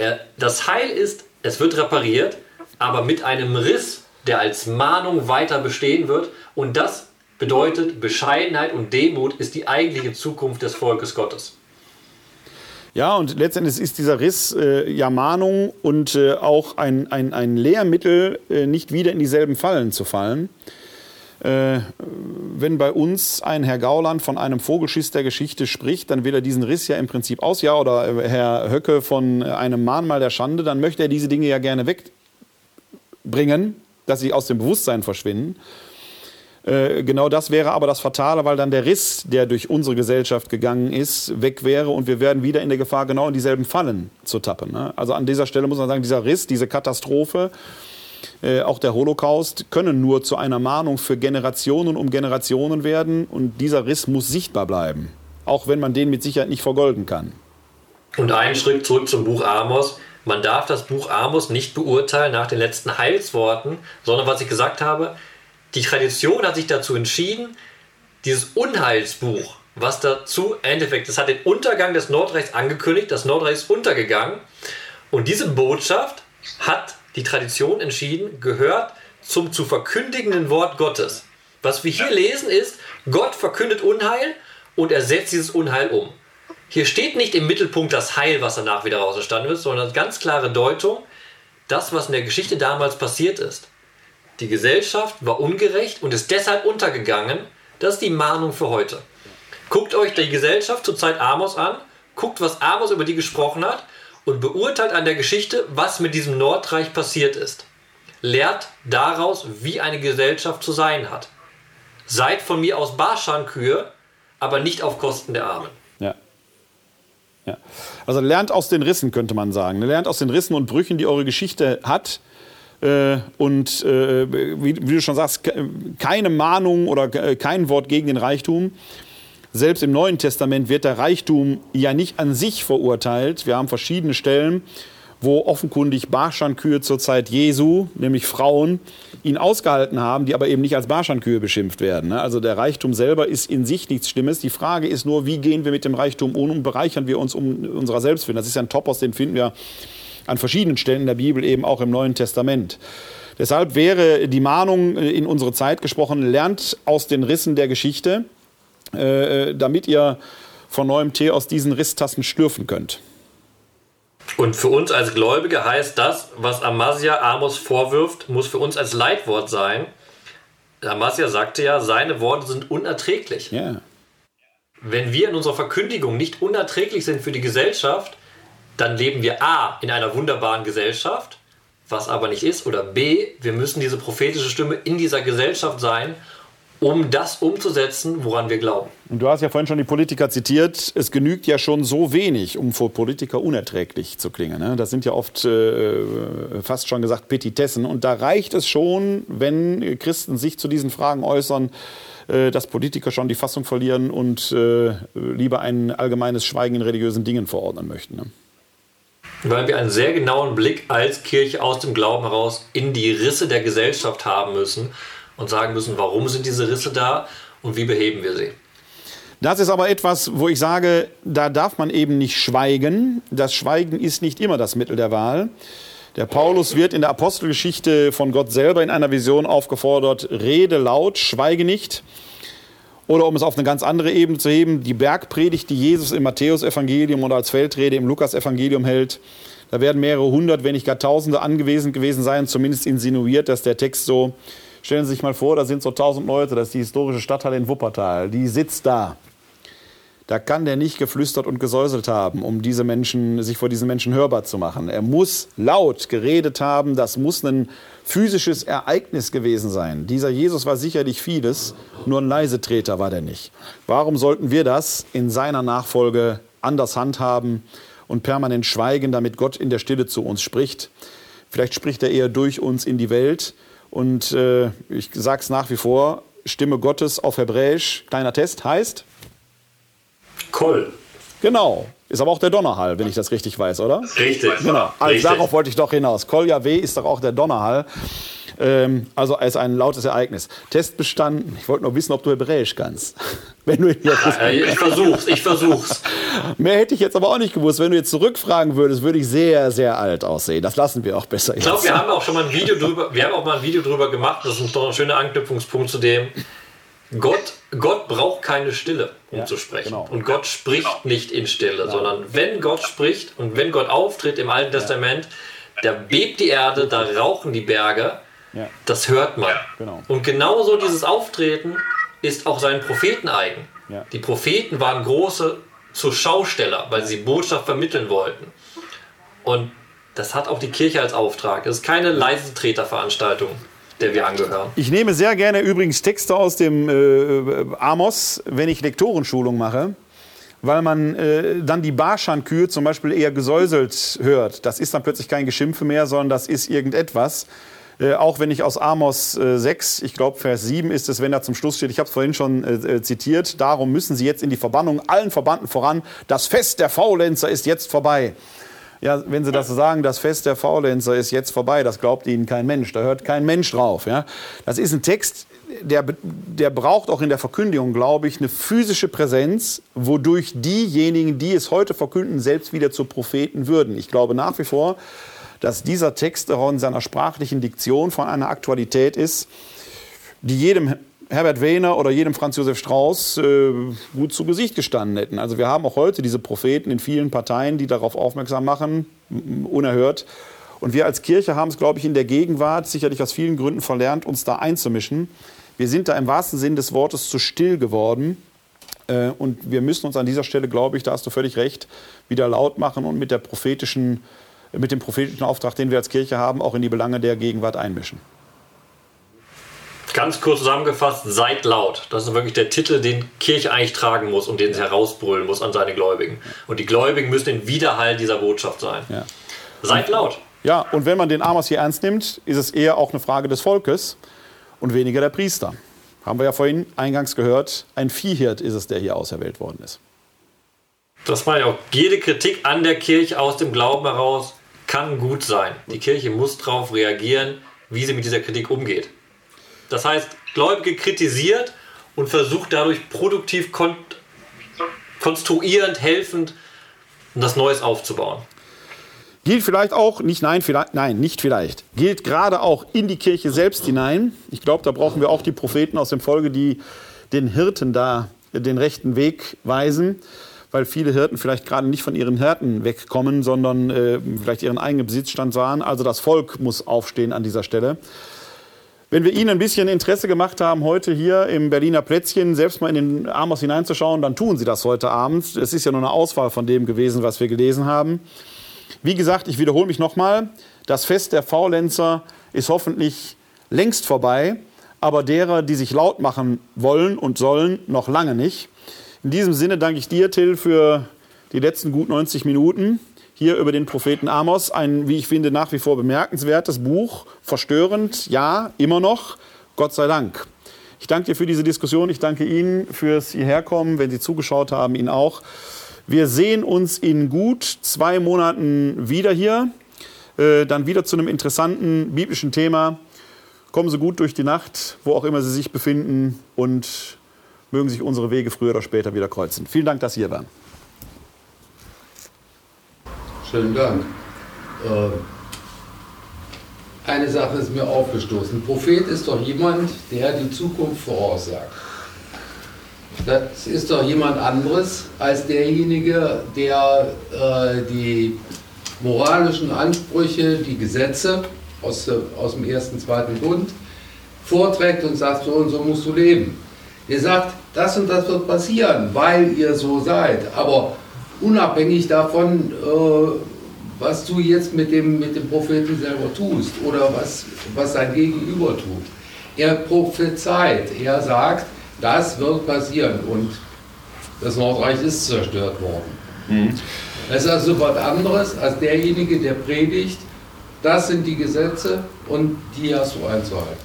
Er, das Heil ist, es wird repariert, aber mit einem Riss, der als Mahnung weiter bestehen wird. Und das bedeutet, Bescheidenheit und Demut ist die eigentliche Zukunft des Volkes Gottes. Ja, und letztendlich ist dieser Riss äh, ja Mahnung und äh, auch ein, ein, ein Lehrmittel, äh, nicht wieder in dieselben Fallen zu fallen. Äh, wenn bei uns ein Herr Gauland von einem Vogelschiss der Geschichte spricht, dann will er diesen Riss ja im Prinzip aus, ja, oder Herr Höcke von einem Mahnmal der Schande, dann möchte er diese Dinge ja gerne wegbringen, dass sie aus dem Bewusstsein verschwinden. Äh, genau das wäre aber das Fatale, weil dann der Riss, der durch unsere Gesellschaft gegangen ist, weg wäre und wir werden wieder in der Gefahr, genau in dieselben Fallen zu tappen. Ne? Also an dieser Stelle muss man sagen, dieser Riss, diese Katastrophe, äh, auch der Holocaust, können nur zu einer Mahnung für Generationen um Generationen werden. Und dieser Riss muss sichtbar bleiben, auch wenn man den mit Sicherheit nicht vergolden kann. Und einen Schritt zurück zum Buch Amos. Man darf das Buch Amos nicht beurteilen nach den letzten Heilsworten, sondern was ich gesagt habe, die Tradition hat sich dazu entschieden, dieses Unheilsbuch, was dazu Endeffekt, das hat den Untergang des Nordreichs angekündigt, das Nordreich ist untergegangen und diese Botschaft hat die Tradition entschieden, gehört zum zu verkündigenden Wort Gottes. Was wir hier lesen ist, Gott verkündet Unheil und er setzt dieses Unheil um. Hier steht nicht im Mittelpunkt das Heil, was danach wieder rausgestanden ist, sondern ganz klare Deutung, das, was in der Geschichte damals passiert ist. Die Gesellschaft war ungerecht und ist deshalb untergegangen. Das ist die Mahnung für heute. Guckt euch die Gesellschaft zur Zeit Amos an, guckt, was Amos über die gesprochen hat und beurteilt an der Geschichte, was mit diesem Nordreich passiert ist. Lehrt daraus, wie eine Gesellschaft zu sein hat. Seid von mir aus Barschankühe, aber nicht auf Kosten der Armen. Ja. ja. Also lernt aus den Rissen, könnte man sagen. Lernt aus den Rissen und Brüchen, die eure Geschichte hat. Äh, und äh, wie, wie, du schon sagst, keine Mahnung oder kein Wort gegen den Reichtum. Selbst im Neuen Testament wird der Reichtum ja nicht an sich verurteilt. Wir haben verschiedene Stellen, wo offenkundig Barschankühe zur Zeit Jesu, nämlich Frauen, ihn ausgehalten haben, die aber eben nicht als Barschankühe beschimpft werden. Ne? Also der Reichtum selber ist in sich nichts Schlimmes. Die Frage ist nur, wie gehen wir mit dem Reichtum um und bereichern wir uns um unserer selbst willen. Das ist ja ein Topos, den finden wir an verschiedenen Stellen in der Bibel, eben auch im Neuen Testament. Deshalb wäre die Mahnung in unsere Zeit gesprochen, lernt aus den Rissen der Geschichte äh, damit ihr von neuem Tee aus diesen Risstassen schlürfen könnt. Und für uns als Gläubige heißt das, was Amasia Amos vorwirft, muss für uns als Leitwort sein. Amasia sagte ja, seine Worte sind unerträglich. Yeah. Wenn wir in unserer Verkündigung nicht unerträglich sind für die Gesellschaft, dann leben wir A in einer wunderbaren Gesellschaft, was aber nicht ist, oder B, wir müssen diese prophetische Stimme in dieser Gesellschaft sein um das umzusetzen, woran wir glauben. Und du hast ja vorhin schon die Politiker zitiert. Es genügt ja schon so wenig, um vor Politiker unerträglich zu klingen. Ne? Das sind ja oft äh, fast schon gesagt Petitessen. Und da reicht es schon, wenn Christen sich zu diesen Fragen äußern, äh, dass Politiker schon die Fassung verlieren und äh, lieber ein allgemeines Schweigen in religiösen Dingen verordnen möchten. Ne? Weil wir einen sehr genauen Blick als Kirche aus dem Glauben heraus in die Risse der Gesellschaft haben müssen und sagen müssen, warum sind diese Risse da und wie beheben wir sie. Das ist aber etwas, wo ich sage, da darf man eben nicht schweigen. Das Schweigen ist nicht immer das Mittel der Wahl. Der Paulus wird in der Apostelgeschichte von Gott selber in einer Vision aufgefordert, rede laut, schweige nicht. Oder um es auf eine ganz andere Ebene zu heben, die Bergpredigt, die Jesus im Matthäusevangelium oder als Feldrede im Lukasevangelium hält, Da werden mehrere hundert, wenn nicht gar tausende angewiesen gewesen sein, zumindest insinuiert, dass der Text so, stellen Sie sich mal vor, da sind so tausend Leute, das ist die historische Stadthalle in Wuppertal, die sitzt da. Da kann der nicht geflüstert und gesäuselt haben, um diese Menschen, sich vor diesen Menschen hörbar zu machen. Er muss laut geredet haben, das muss ein physisches Ereignis gewesen sein. Dieser Jesus war sicherlich vieles, nur ein Leisetreter war der nicht. Warum sollten wir das in seiner Nachfolge anders handhaben und permanent schweigen, damit Gott in der Stille zu uns spricht? Vielleicht spricht er eher durch uns in die Welt. Und äh, ich sage es nach wie vor, Stimme Gottes auf Hebräisch, kleiner Test, heißt Koll. Genau. Ist aber auch der Donnerhall, wenn ich das richtig weiß, oder? Richtig. Genau. Also Richtig. darauf wollte ich doch hinaus. Kolja W ist doch auch der Donnerhall. Ähm, also als ein lautes Ereignis. Test bestanden. Ich wollte nur wissen, ob du Hebräisch kannst. Wenn du jetzt, Äh, Ich versuch's, ich versuch's. mehr hätte ich jetzt aber auch nicht gewusst. Wenn du jetzt zurückfragen würdest, würde ich sehr, sehr alt aussehen. Das lassen wir auch besser Ich glaube, wir haben auch schon mal ein Video drüber, wir haben auch mal ein Video drüber gemacht. Das ist doch ein schöner Anknüpfungspunkt zu dem. Gott, Gott braucht keine Stille, um Ja, zu sprechen. genau. Und Gott spricht nicht in Stille, sondern wenn Gott spricht und wenn Gott auftritt im Alten Testament, da bebt die Erde, da rauchen die Berge. Ja. Das hört man. Genau. Und genauso dieses Auftreten ist auch seinen Propheten eigen. Ja. Die Propheten waren große zur Schausteller, weil sie Botschaft vermitteln wollten. Und das hat auch die Kirche als Auftrag. Es ist keine Leisetreterveranstaltung, der wir angehören. Ich nehme sehr gerne übrigens Texte aus dem äh, Amos, wenn ich Lektorenschulung mache, weil man äh, dann die Barschankür zum Beispiel eher gesäuselt hört. Das ist dann plötzlich kein Geschimpfe mehr, sondern das ist irgendetwas. Äh, auch wenn ich aus Amos äh, 6, ich glaube Vers 7 ist es, wenn da zum Schluss steht, ich habe es vorhin schon äh, äh, zitiert, darum müssen sie jetzt in die Verbannung, allen Verbannten voran, das Fest der Faulenzer ist jetzt vorbei. Ja, wenn Sie das sagen, das Fest der Faulenzer ist jetzt vorbei, das glaubt Ihnen kein Mensch, da hört kein Mensch drauf. Ja? Das ist ein Text, der, der braucht auch in der Verkündigung, glaube ich, eine physische Präsenz, wodurch diejenigen, die es heute verkünden, selbst wieder zu Propheten würden. Ich glaube nach wie vor, dass dieser Text auch in seiner sprachlichen Diktion von einer Aktualität ist, die jedem Herbert Wehner oder jedem Franz Josef Strauß äh, gut zu Gesicht gestanden hätten. Also wir haben auch heute diese Propheten in vielen Parteien, die darauf aufmerksam machen, unerhört. Und wir als Kirche haben es, glaube ich, in der Gegenwart sicherlich aus vielen Gründen verlernt, uns da einzumischen. Wir sind da im wahrsten Sinn des Wortes zu still geworden. Äh, Und wir müssen uns an dieser Stelle, glaube ich, da hast du völlig recht, wieder laut machen und mit, der prophetischen, mit dem prophetischen Auftrag, den wir als Kirche haben, auch in die Belange der Gegenwart einmischen. Ganz kurz zusammengefasst, seid laut. Das ist wirklich der Titel, den Kirche eigentlich tragen muss und den sie herausbrüllen muss an seine Gläubigen. Und die Gläubigen müssen den Widerhall dieser Botschaft sein. Ja. Seid laut. Ja, und wenn man den Amos hier ernst nimmt, ist es eher auch eine Frage des Volkes und weniger der Priester. Haben wir ja vorhin eingangs gehört, ein Viehhirt ist es, der hier auserwählt worden ist. Das meine ich auch. Jede Kritik an der Kirche aus dem Glauben heraus kann gut sein. Die Kirche muss darauf reagieren, wie sie mit dieser Kritik umgeht. Das heißt, Gläubige kritisiert und versucht dadurch produktiv kon konstruierend, helfend das Neues aufzubauen. Gilt vielleicht auch, nicht nein, vielleicht, nein, nicht vielleicht, gilt gerade auch in die Kirche selbst hinein. Ich glaube, da brauchen wir auch die Propheten aus dem Folge, die den Hirten da den rechten Weg weisen, weil viele Hirten vielleicht gerade nicht von ihren Hirten wegkommen, sondern äh, vielleicht ihren eigenen Besitzstand sahen. Also das Volk muss aufstehen an dieser Stelle. Wenn wir Ihnen ein bisschen Interesse gemacht haben, heute hier im Berliner Plätzchen selbst mal in den Amos hineinzuschauen, dann tun Sie das heute Abend. Es ist ja nur eine Auswahl von dem gewesen, was wir gelesen haben. Wie gesagt, ich wiederhole mich nochmal. Das Fest der Faulenzer ist hoffentlich längst vorbei, aber derer, die sich laut machen wollen und sollen, noch lange nicht. In diesem Sinne danke ich dir, Till, für die letzten gut 90 Minuten hier über den Propheten Amos. Ein, wie ich finde, nach wie vor bemerkenswertes Buch. Verstörend, ja, immer noch. Gott sei Dank. Ich danke dir für diese Diskussion. Ich danke Ihnen fürs Hierherkommen, wenn Sie zugeschaut haben, Ihnen auch. Wir sehen uns in gut zwei Monaten wieder hier. Äh, dann wieder zu einem interessanten biblischen Thema. Kommen Sie gut durch die Nacht, wo auch immer Sie sich befinden. Und mögen sich unsere Wege früher oder später wieder kreuzen. Vielen Dank, dass Sie hier waren. Schönen Dank. Äh, Eine Sache ist mir aufgestoßen. Ein Prophet ist doch jemand, der die Zukunft voraussagt. Das ist doch jemand anderes als derjenige, der äh, die moralischen Ansprüche, die Gesetze aus, aus dem ersten, zweiten Bund vorträgt und sagt, so und so musst du leben. Ihr sagt, das und das wird passieren, weil ihr so seid. Aber unabhängig davon, äh, was du jetzt mit dem, mit dem Propheten selber tust oder was, was sein Gegenüber tut. Er prophezeit, er sagt, das wird passieren und das Nordreich ist zerstört worden. Mhm. Das ist also was anderes als derjenige, der predigt, das sind die Gesetze und die hast du einzuhalten.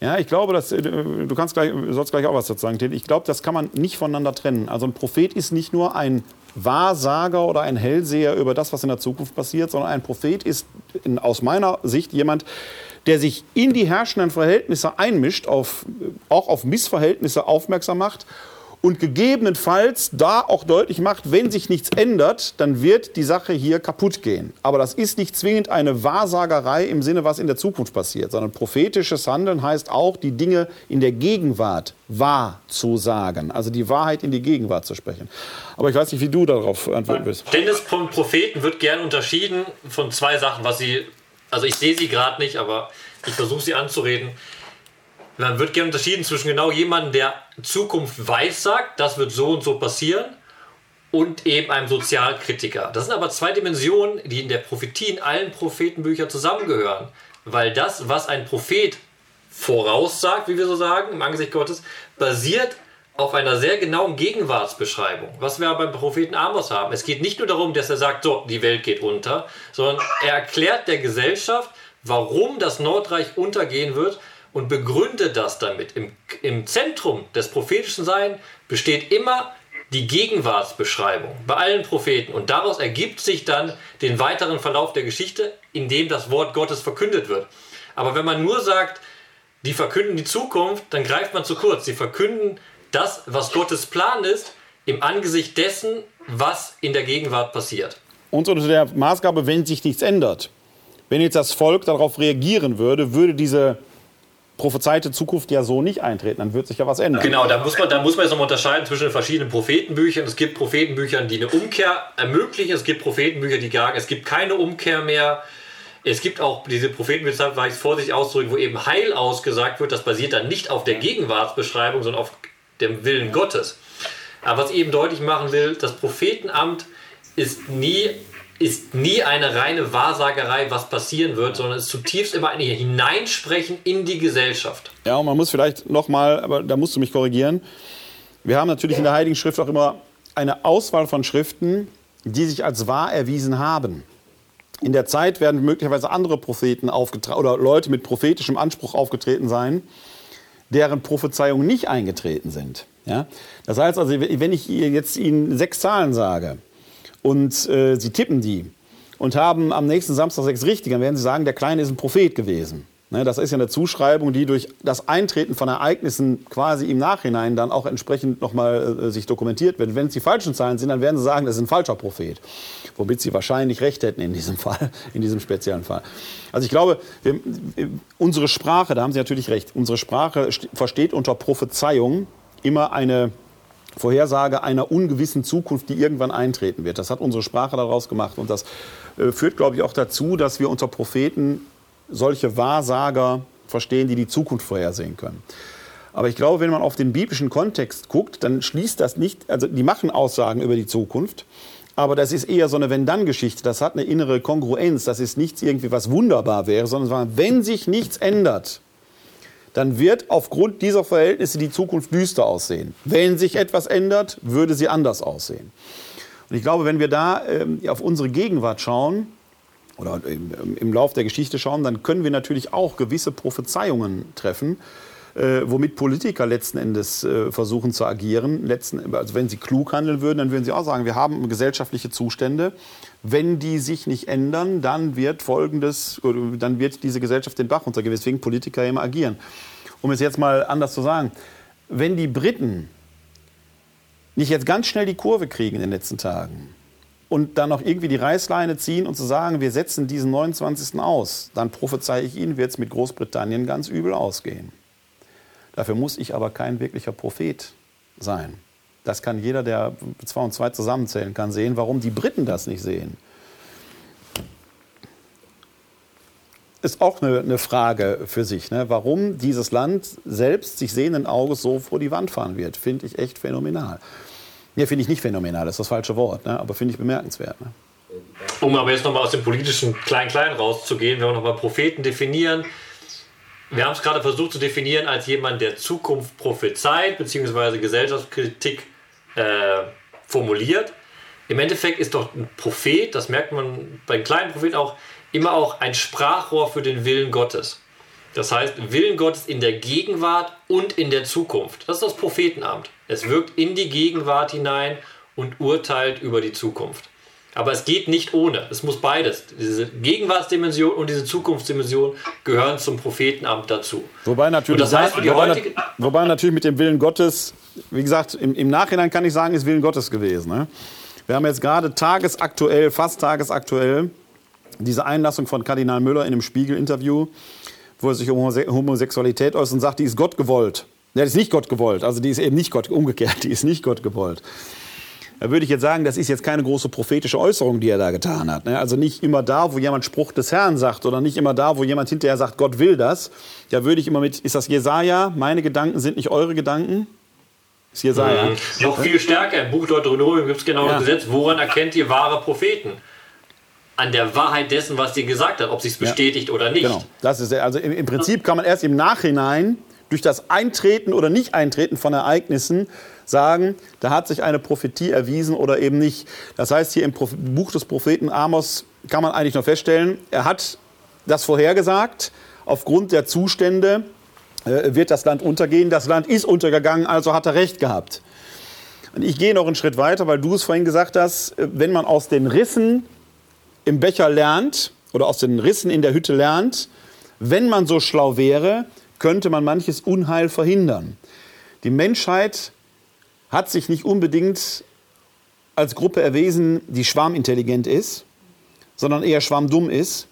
Ja, ich glaube, dass, äh, du kannst gleich, sollst gleich auch was dazu sagen, Ich glaube, das kann man nicht voneinander trennen. Also ein Prophet ist nicht nur ein Wahrsager oder ein Hellseher über das, was in der Zukunft passiert, sondern ein Prophet ist in, aus meiner Sicht jemand, der sich in die herrschenden Verhältnisse einmischt, auf, auch auf Missverhältnisse aufmerksam macht und gegebenenfalls da auch deutlich macht, wenn sich nichts ändert, dann wird die Sache hier kaputt gehen. Aber das ist nicht zwingend eine Wahrsagerei im Sinne, was in der Zukunft passiert, sondern prophetisches Handeln heißt auch, die Dinge in der Gegenwart wahr zu sagen, also die Wahrheit in die Gegenwart zu sprechen. Aber ich weiß nicht, wie du darauf antworten willst. Dennis von Propheten wird gern unterschieden von zwei Sachen, was sie, also ich sehe sie gerade nicht, aber ich versuche sie anzureden. Man wird gerne unterschieden zwischen genau jemandem, der Zukunft weiß sagt, das wird so und so passieren, und eben einem Sozialkritiker. Das sind aber zwei Dimensionen, die in der Prophetie in allen Prophetenbüchern zusammengehören. Weil das, was ein Prophet voraussagt, wie wir so sagen, im Angesicht Gottes, basiert auf einer sehr genauen Gegenwartsbeschreibung, was wir beim Propheten Amos haben. Es geht nicht nur darum, dass er sagt, so, die Welt geht unter, sondern er erklärt der Gesellschaft, warum das Nordreich untergehen wird und begründet das damit. Im, Im Zentrum des prophetischen Sein besteht immer die Gegenwartsbeschreibung bei allen Propheten und daraus ergibt sich dann den weiteren Verlauf der Geschichte, in dem das Wort Gottes verkündet wird. Aber wenn man nur sagt, die verkünden die Zukunft, dann greift man zu kurz. Sie verkünden das, was Gottes Plan ist, im Angesicht dessen, was in der Gegenwart passiert. Und unter der Maßgabe, wenn sich nichts ändert. Wenn jetzt das Volk darauf reagieren würde, würde diese prophezeite Zukunft ja so nicht eintreten, dann wird sich ja was ändern. Genau, da muss man, da muss man jetzt nochmal unterscheiden zwischen den verschiedenen Prophetenbüchern. Es gibt Prophetenbücher, die eine Umkehr ermöglichen, es gibt Prophetenbücher, die sagen, es gibt keine Umkehr mehr. Es gibt auch diese Prophetenbücher, war ich vorsichtig auszudrücken, wo eben Heil ausgesagt wird. Das basiert dann nicht auf der Gegenwartsbeschreibung, sondern auf dem Willen Gottes. Aber was ich eben deutlich machen will, das Prophetenamt ist nie ist nie eine reine Wahrsagerei, was passieren wird, sondern ist zutiefst immer ein Hineinsprechen in die Gesellschaft. Ja, und man muss vielleicht nochmal, aber da musst du mich korrigieren. Wir haben natürlich in der Heiligen Schrift auch immer eine Auswahl von Schriften, die sich als wahr erwiesen haben. In der Zeit werden möglicherweise andere Propheten aufgetreten oder Leute mit prophetischem Anspruch aufgetreten sein, deren Prophezeiungen nicht eingetreten sind. Ja? Das heißt also, wenn ich jetzt Ihnen sechs Zahlen sage, und äh, sie tippen die und haben am nächsten Samstag sechs richtig, dann werden sie sagen, der Kleine ist ein Prophet gewesen. Ne, das ist ja eine Zuschreibung, die durch das Eintreten von Ereignissen quasi im Nachhinein dann auch entsprechend nochmal äh, sich dokumentiert wird. Wenn es die falschen Zahlen sind, dann werden sie sagen, das ist ein falscher Prophet. Womit sie wahrscheinlich recht hätten in diesem Fall, in diesem speziellen Fall. Also ich glaube, wir, unsere Sprache, da haben Sie natürlich recht, unsere Sprache versteht unter Prophezeiung immer eine Vorhersage einer ungewissen Zukunft, die irgendwann eintreten wird. Das hat unsere Sprache daraus gemacht. Und das äh, führt, glaube ich, auch dazu, dass wir unter Propheten solche Wahrsager verstehen, die die Zukunft vorhersehen können. Aber ich glaube, wenn man auf den biblischen Kontext guckt, dann schließt das nicht, also die machen Aussagen über die Zukunft, aber das ist eher so eine Wenn-Dann-Geschichte. Das hat eine innere Kongruenz. Das ist nichts irgendwie, was wunderbar wäre, sondern wenn sich nichts ändert, dann wird aufgrund dieser Verhältnisse die Zukunft düster aussehen. Wenn sich etwas ändert, würde sie anders aussehen. Und ich glaube, wenn wir da ähm, auf unsere Gegenwart schauen oder im, im Lauf der Geschichte schauen, dann können wir natürlich auch gewisse Prophezeiungen treffen, äh, womit Politiker letzten Endes äh, versuchen zu agieren. Letzten, also wenn sie klug handeln würden, dann würden sie auch sagen, wir haben gesellschaftliche Zustände. Wenn die sich nicht ändern, dann wird folgendes, dann wird diese Gesellschaft den Bach runtergehen, weswegen Politiker immer agieren. Um es jetzt mal anders zu sagen, wenn die Briten nicht jetzt ganz schnell die Kurve kriegen in den letzten Tagen und dann noch irgendwie die Reißleine ziehen und zu sagen, wir setzen diesen 29. aus, dann prophezeie ich Ihnen, wird es mit Großbritannien ganz übel ausgehen. Dafür muss ich aber kein wirklicher Prophet sein. Das kann jeder, der zwei und zwei zusammenzählen kann, sehen, warum die Briten das nicht sehen. ist auch eine, eine Frage für sich, ne? warum dieses Land selbst sich sehenden Auges so vor die Wand fahren wird. Finde ich echt phänomenal. Ne, finde ich nicht phänomenal, das ist das falsche Wort, ne? aber finde ich bemerkenswert. Ne? Um aber jetzt nochmal aus dem politischen Klein-Klein rauszugehen, wenn wir nochmal Propheten definieren. Wir haben es gerade versucht zu definieren als jemand, der Zukunft prophezeit, beziehungsweise Gesellschaftskritik äh, formuliert. Im Endeffekt ist doch ein Prophet, das merkt man bei kleinen Propheten auch, immer auch ein Sprachrohr für den Willen Gottes. Das heißt, Willen Gottes in der Gegenwart und in der Zukunft. Das ist das Prophetenamt. Es wirkt in die Gegenwart hinein und urteilt über die Zukunft. Aber es geht nicht ohne. Es muss beides. Diese Gegenwartsdimension und diese Zukunftsdimension gehören zum Prophetenamt dazu. Wobei natürlich, das heißt, wobei, wobei, natürlich mit dem Willen Gottes, wie gesagt, im, im Nachhinein kann ich sagen, ist Willen Gottes gewesen. Ne? Wir haben jetzt gerade tagesaktuell, fast tagesaktuell, diese Einlassung von Kardinal Müller in einem Spiegel-Interview, wo er sich um Homosexualität äußert und sagt, die ist Gott gewollt. Ja, die ist nicht Gott gewollt. Also die ist eben nicht Gott, umgekehrt, die ist nicht Gott gewollt. Da würde ich jetzt sagen, das ist jetzt keine große prophetische Äußerung, die er da getan hat. Ne? Also nicht immer da, wo jemand Spruch des Herrn sagt oder nicht immer da, wo jemand hinterher sagt, Gott will das. Da würde ich immer mit, ist das Jesaja? Meine Gedanken sind nicht eure Gedanken? Ist Jesaja. Mhm. Noch viel stärker. Im Buch Deuteronomium gibt es genau ja. das Gesetz. Woran erkennt ihr wahre Propheten? an der Wahrheit dessen, was sie gesagt hat, ob sie es bestätigt ja. oder nicht. Genau. Das ist also im, im, Prinzip kann man erst im Nachhinein durch das Eintreten oder Nicht-Eintreten von Ereignissen sagen, da hat sich eine Prophetie erwiesen oder eben nicht. Das heißt, hier im Buch des Propheten Amos kann man eigentlich nur feststellen, er hat das vorhergesagt. Aufgrund der Zustände äh, wird das Land untergehen. Das Land ist untergegangen, also hat er recht gehabt. Und ich gehe noch einen Schritt weiter, weil du es vorhin gesagt hast, äh, wenn man aus den Rissen im Becher lernt oder aus den Rissen in der Hütte lernt, wenn man so schlau wäre, könnte man manches Unheil verhindern. Die Menschheit hat sich nicht unbedingt als Gruppe erwiesen, die schwarmintelligent ist, sondern eher schwarmdumm ist,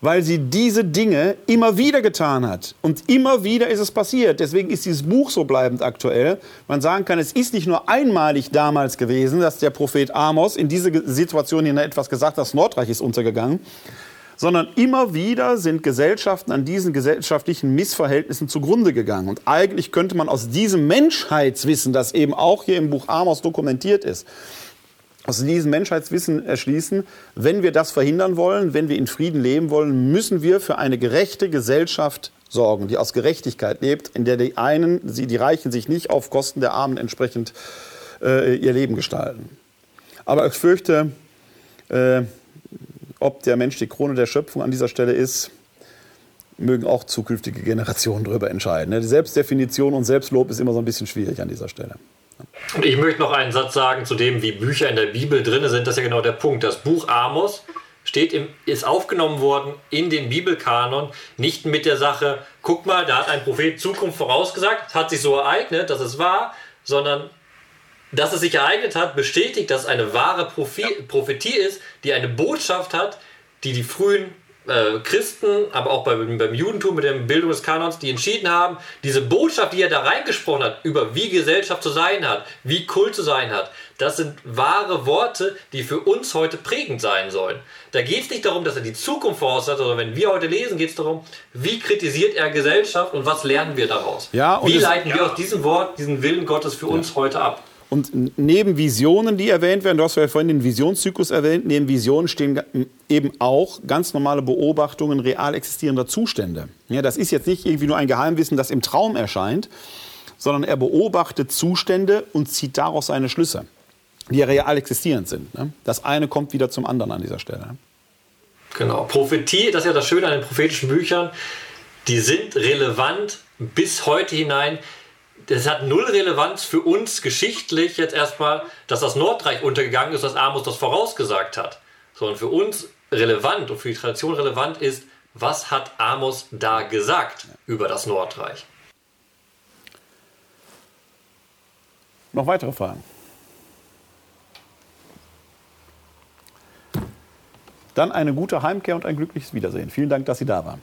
weil sie diese Dinge immer wieder getan hat. Und immer wieder ist es passiert. Deswegen ist dieses Buch so bleibend aktuell. Man sagen kann, es ist nicht nur einmalig damals gewesen, dass der Prophet Amos in diese Situation hinein etwas gesagt hat, das Nordreich ist untergegangen, sondern immer wieder sind Gesellschaften an diesen gesellschaftlichen Missverhältnissen zugrunde gegangen. Und eigentlich könnte man aus diesem Menschheitswissen, das eben auch hier im Buch Amos dokumentiert ist, aus diesem Menschheitswissen erschließen, wenn wir das verhindern wollen, wenn wir in Frieden leben wollen, müssen wir für eine gerechte Gesellschaft sorgen, die aus Gerechtigkeit lebt, in der die einen, die Reichen sich nicht auf Kosten der Armen entsprechend äh, ihr Leben gestalten. Aber ich fürchte, äh, ob der Mensch die Krone der Schöpfung an dieser Stelle ist, mögen auch zukünftige Generationen darüber entscheiden. Ne? Die Selbstdefinition und Selbstlob ist immer so ein bisschen schwierig an dieser Stelle. Und ich möchte noch einen Satz sagen zu dem, wie Bücher in der Bibel drin sind. Das ist ja genau der Punkt. Das Buch Amos steht im, ist aufgenommen worden in den Bibelkanon, nicht mit der Sache, guck mal, da hat ein Prophet Zukunft vorausgesagt, hat sich so ereignet, dass es war, sondern dass es sich ereignet hat, bestätigt, dass es eine wahre Prophetie ist, die eine Botschaft hat, die die frühen äh, Christen, aber auch beim, beim Judentum mit der Bildung des Kanons, die entschieden haben, diese Botschaft, die er da reingesprochen hat, über wie Gesellschaft zu sein hat, wie Kult zu sein hat, das sind wahre Worte, die für uns heute prägend sein sollen. Da geht es nicht darum, dass er die Zukunft voraussagt, sondern wenn wir heute lesen, geht es darum, wie kritisiert er Gesellschaft und was lernen wir daraus? Ja, wie leiten wir aus diesem Wort diesen Willen Gottes für ja. uns heute ab? Und neben Visionen, die erwähnt werden, du hast ja vorhin den Visionszyklus erwähnt, neben Visionen stehen eben auch ganz normale Beobachtungen real existierender Zustände. Ja, das ist jetzt nicht irgendwie nur ein Geheimwissen, das im Traum erscheint, sondern er beobachtet Zustände und zieht daraus seine Schlüsse, die real existierend sind. Ne? Das eine kommt wieder zum anderen an dieser Stelle. Genau. Prophetie, das ist ja das Schöne an den prophetischen Büchern, die sind relevant bis heute hinein das hat null Relevanz für uns geschichtlich jetzt erstmal, dass das Nordreich untergegangen ist, dass Amos das vorausgesagt hat. Sondern für uns relevant und für die Tradition relevant ist, was hat Amos da gesagt über das Nordreich? Noch weitere Fragen? Dann eine gute Heimkehr und ein glückliches Wiedersehen. Vielen Dank, dass Sie da waren.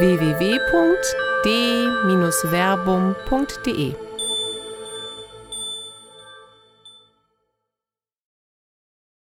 www.d-verbum.de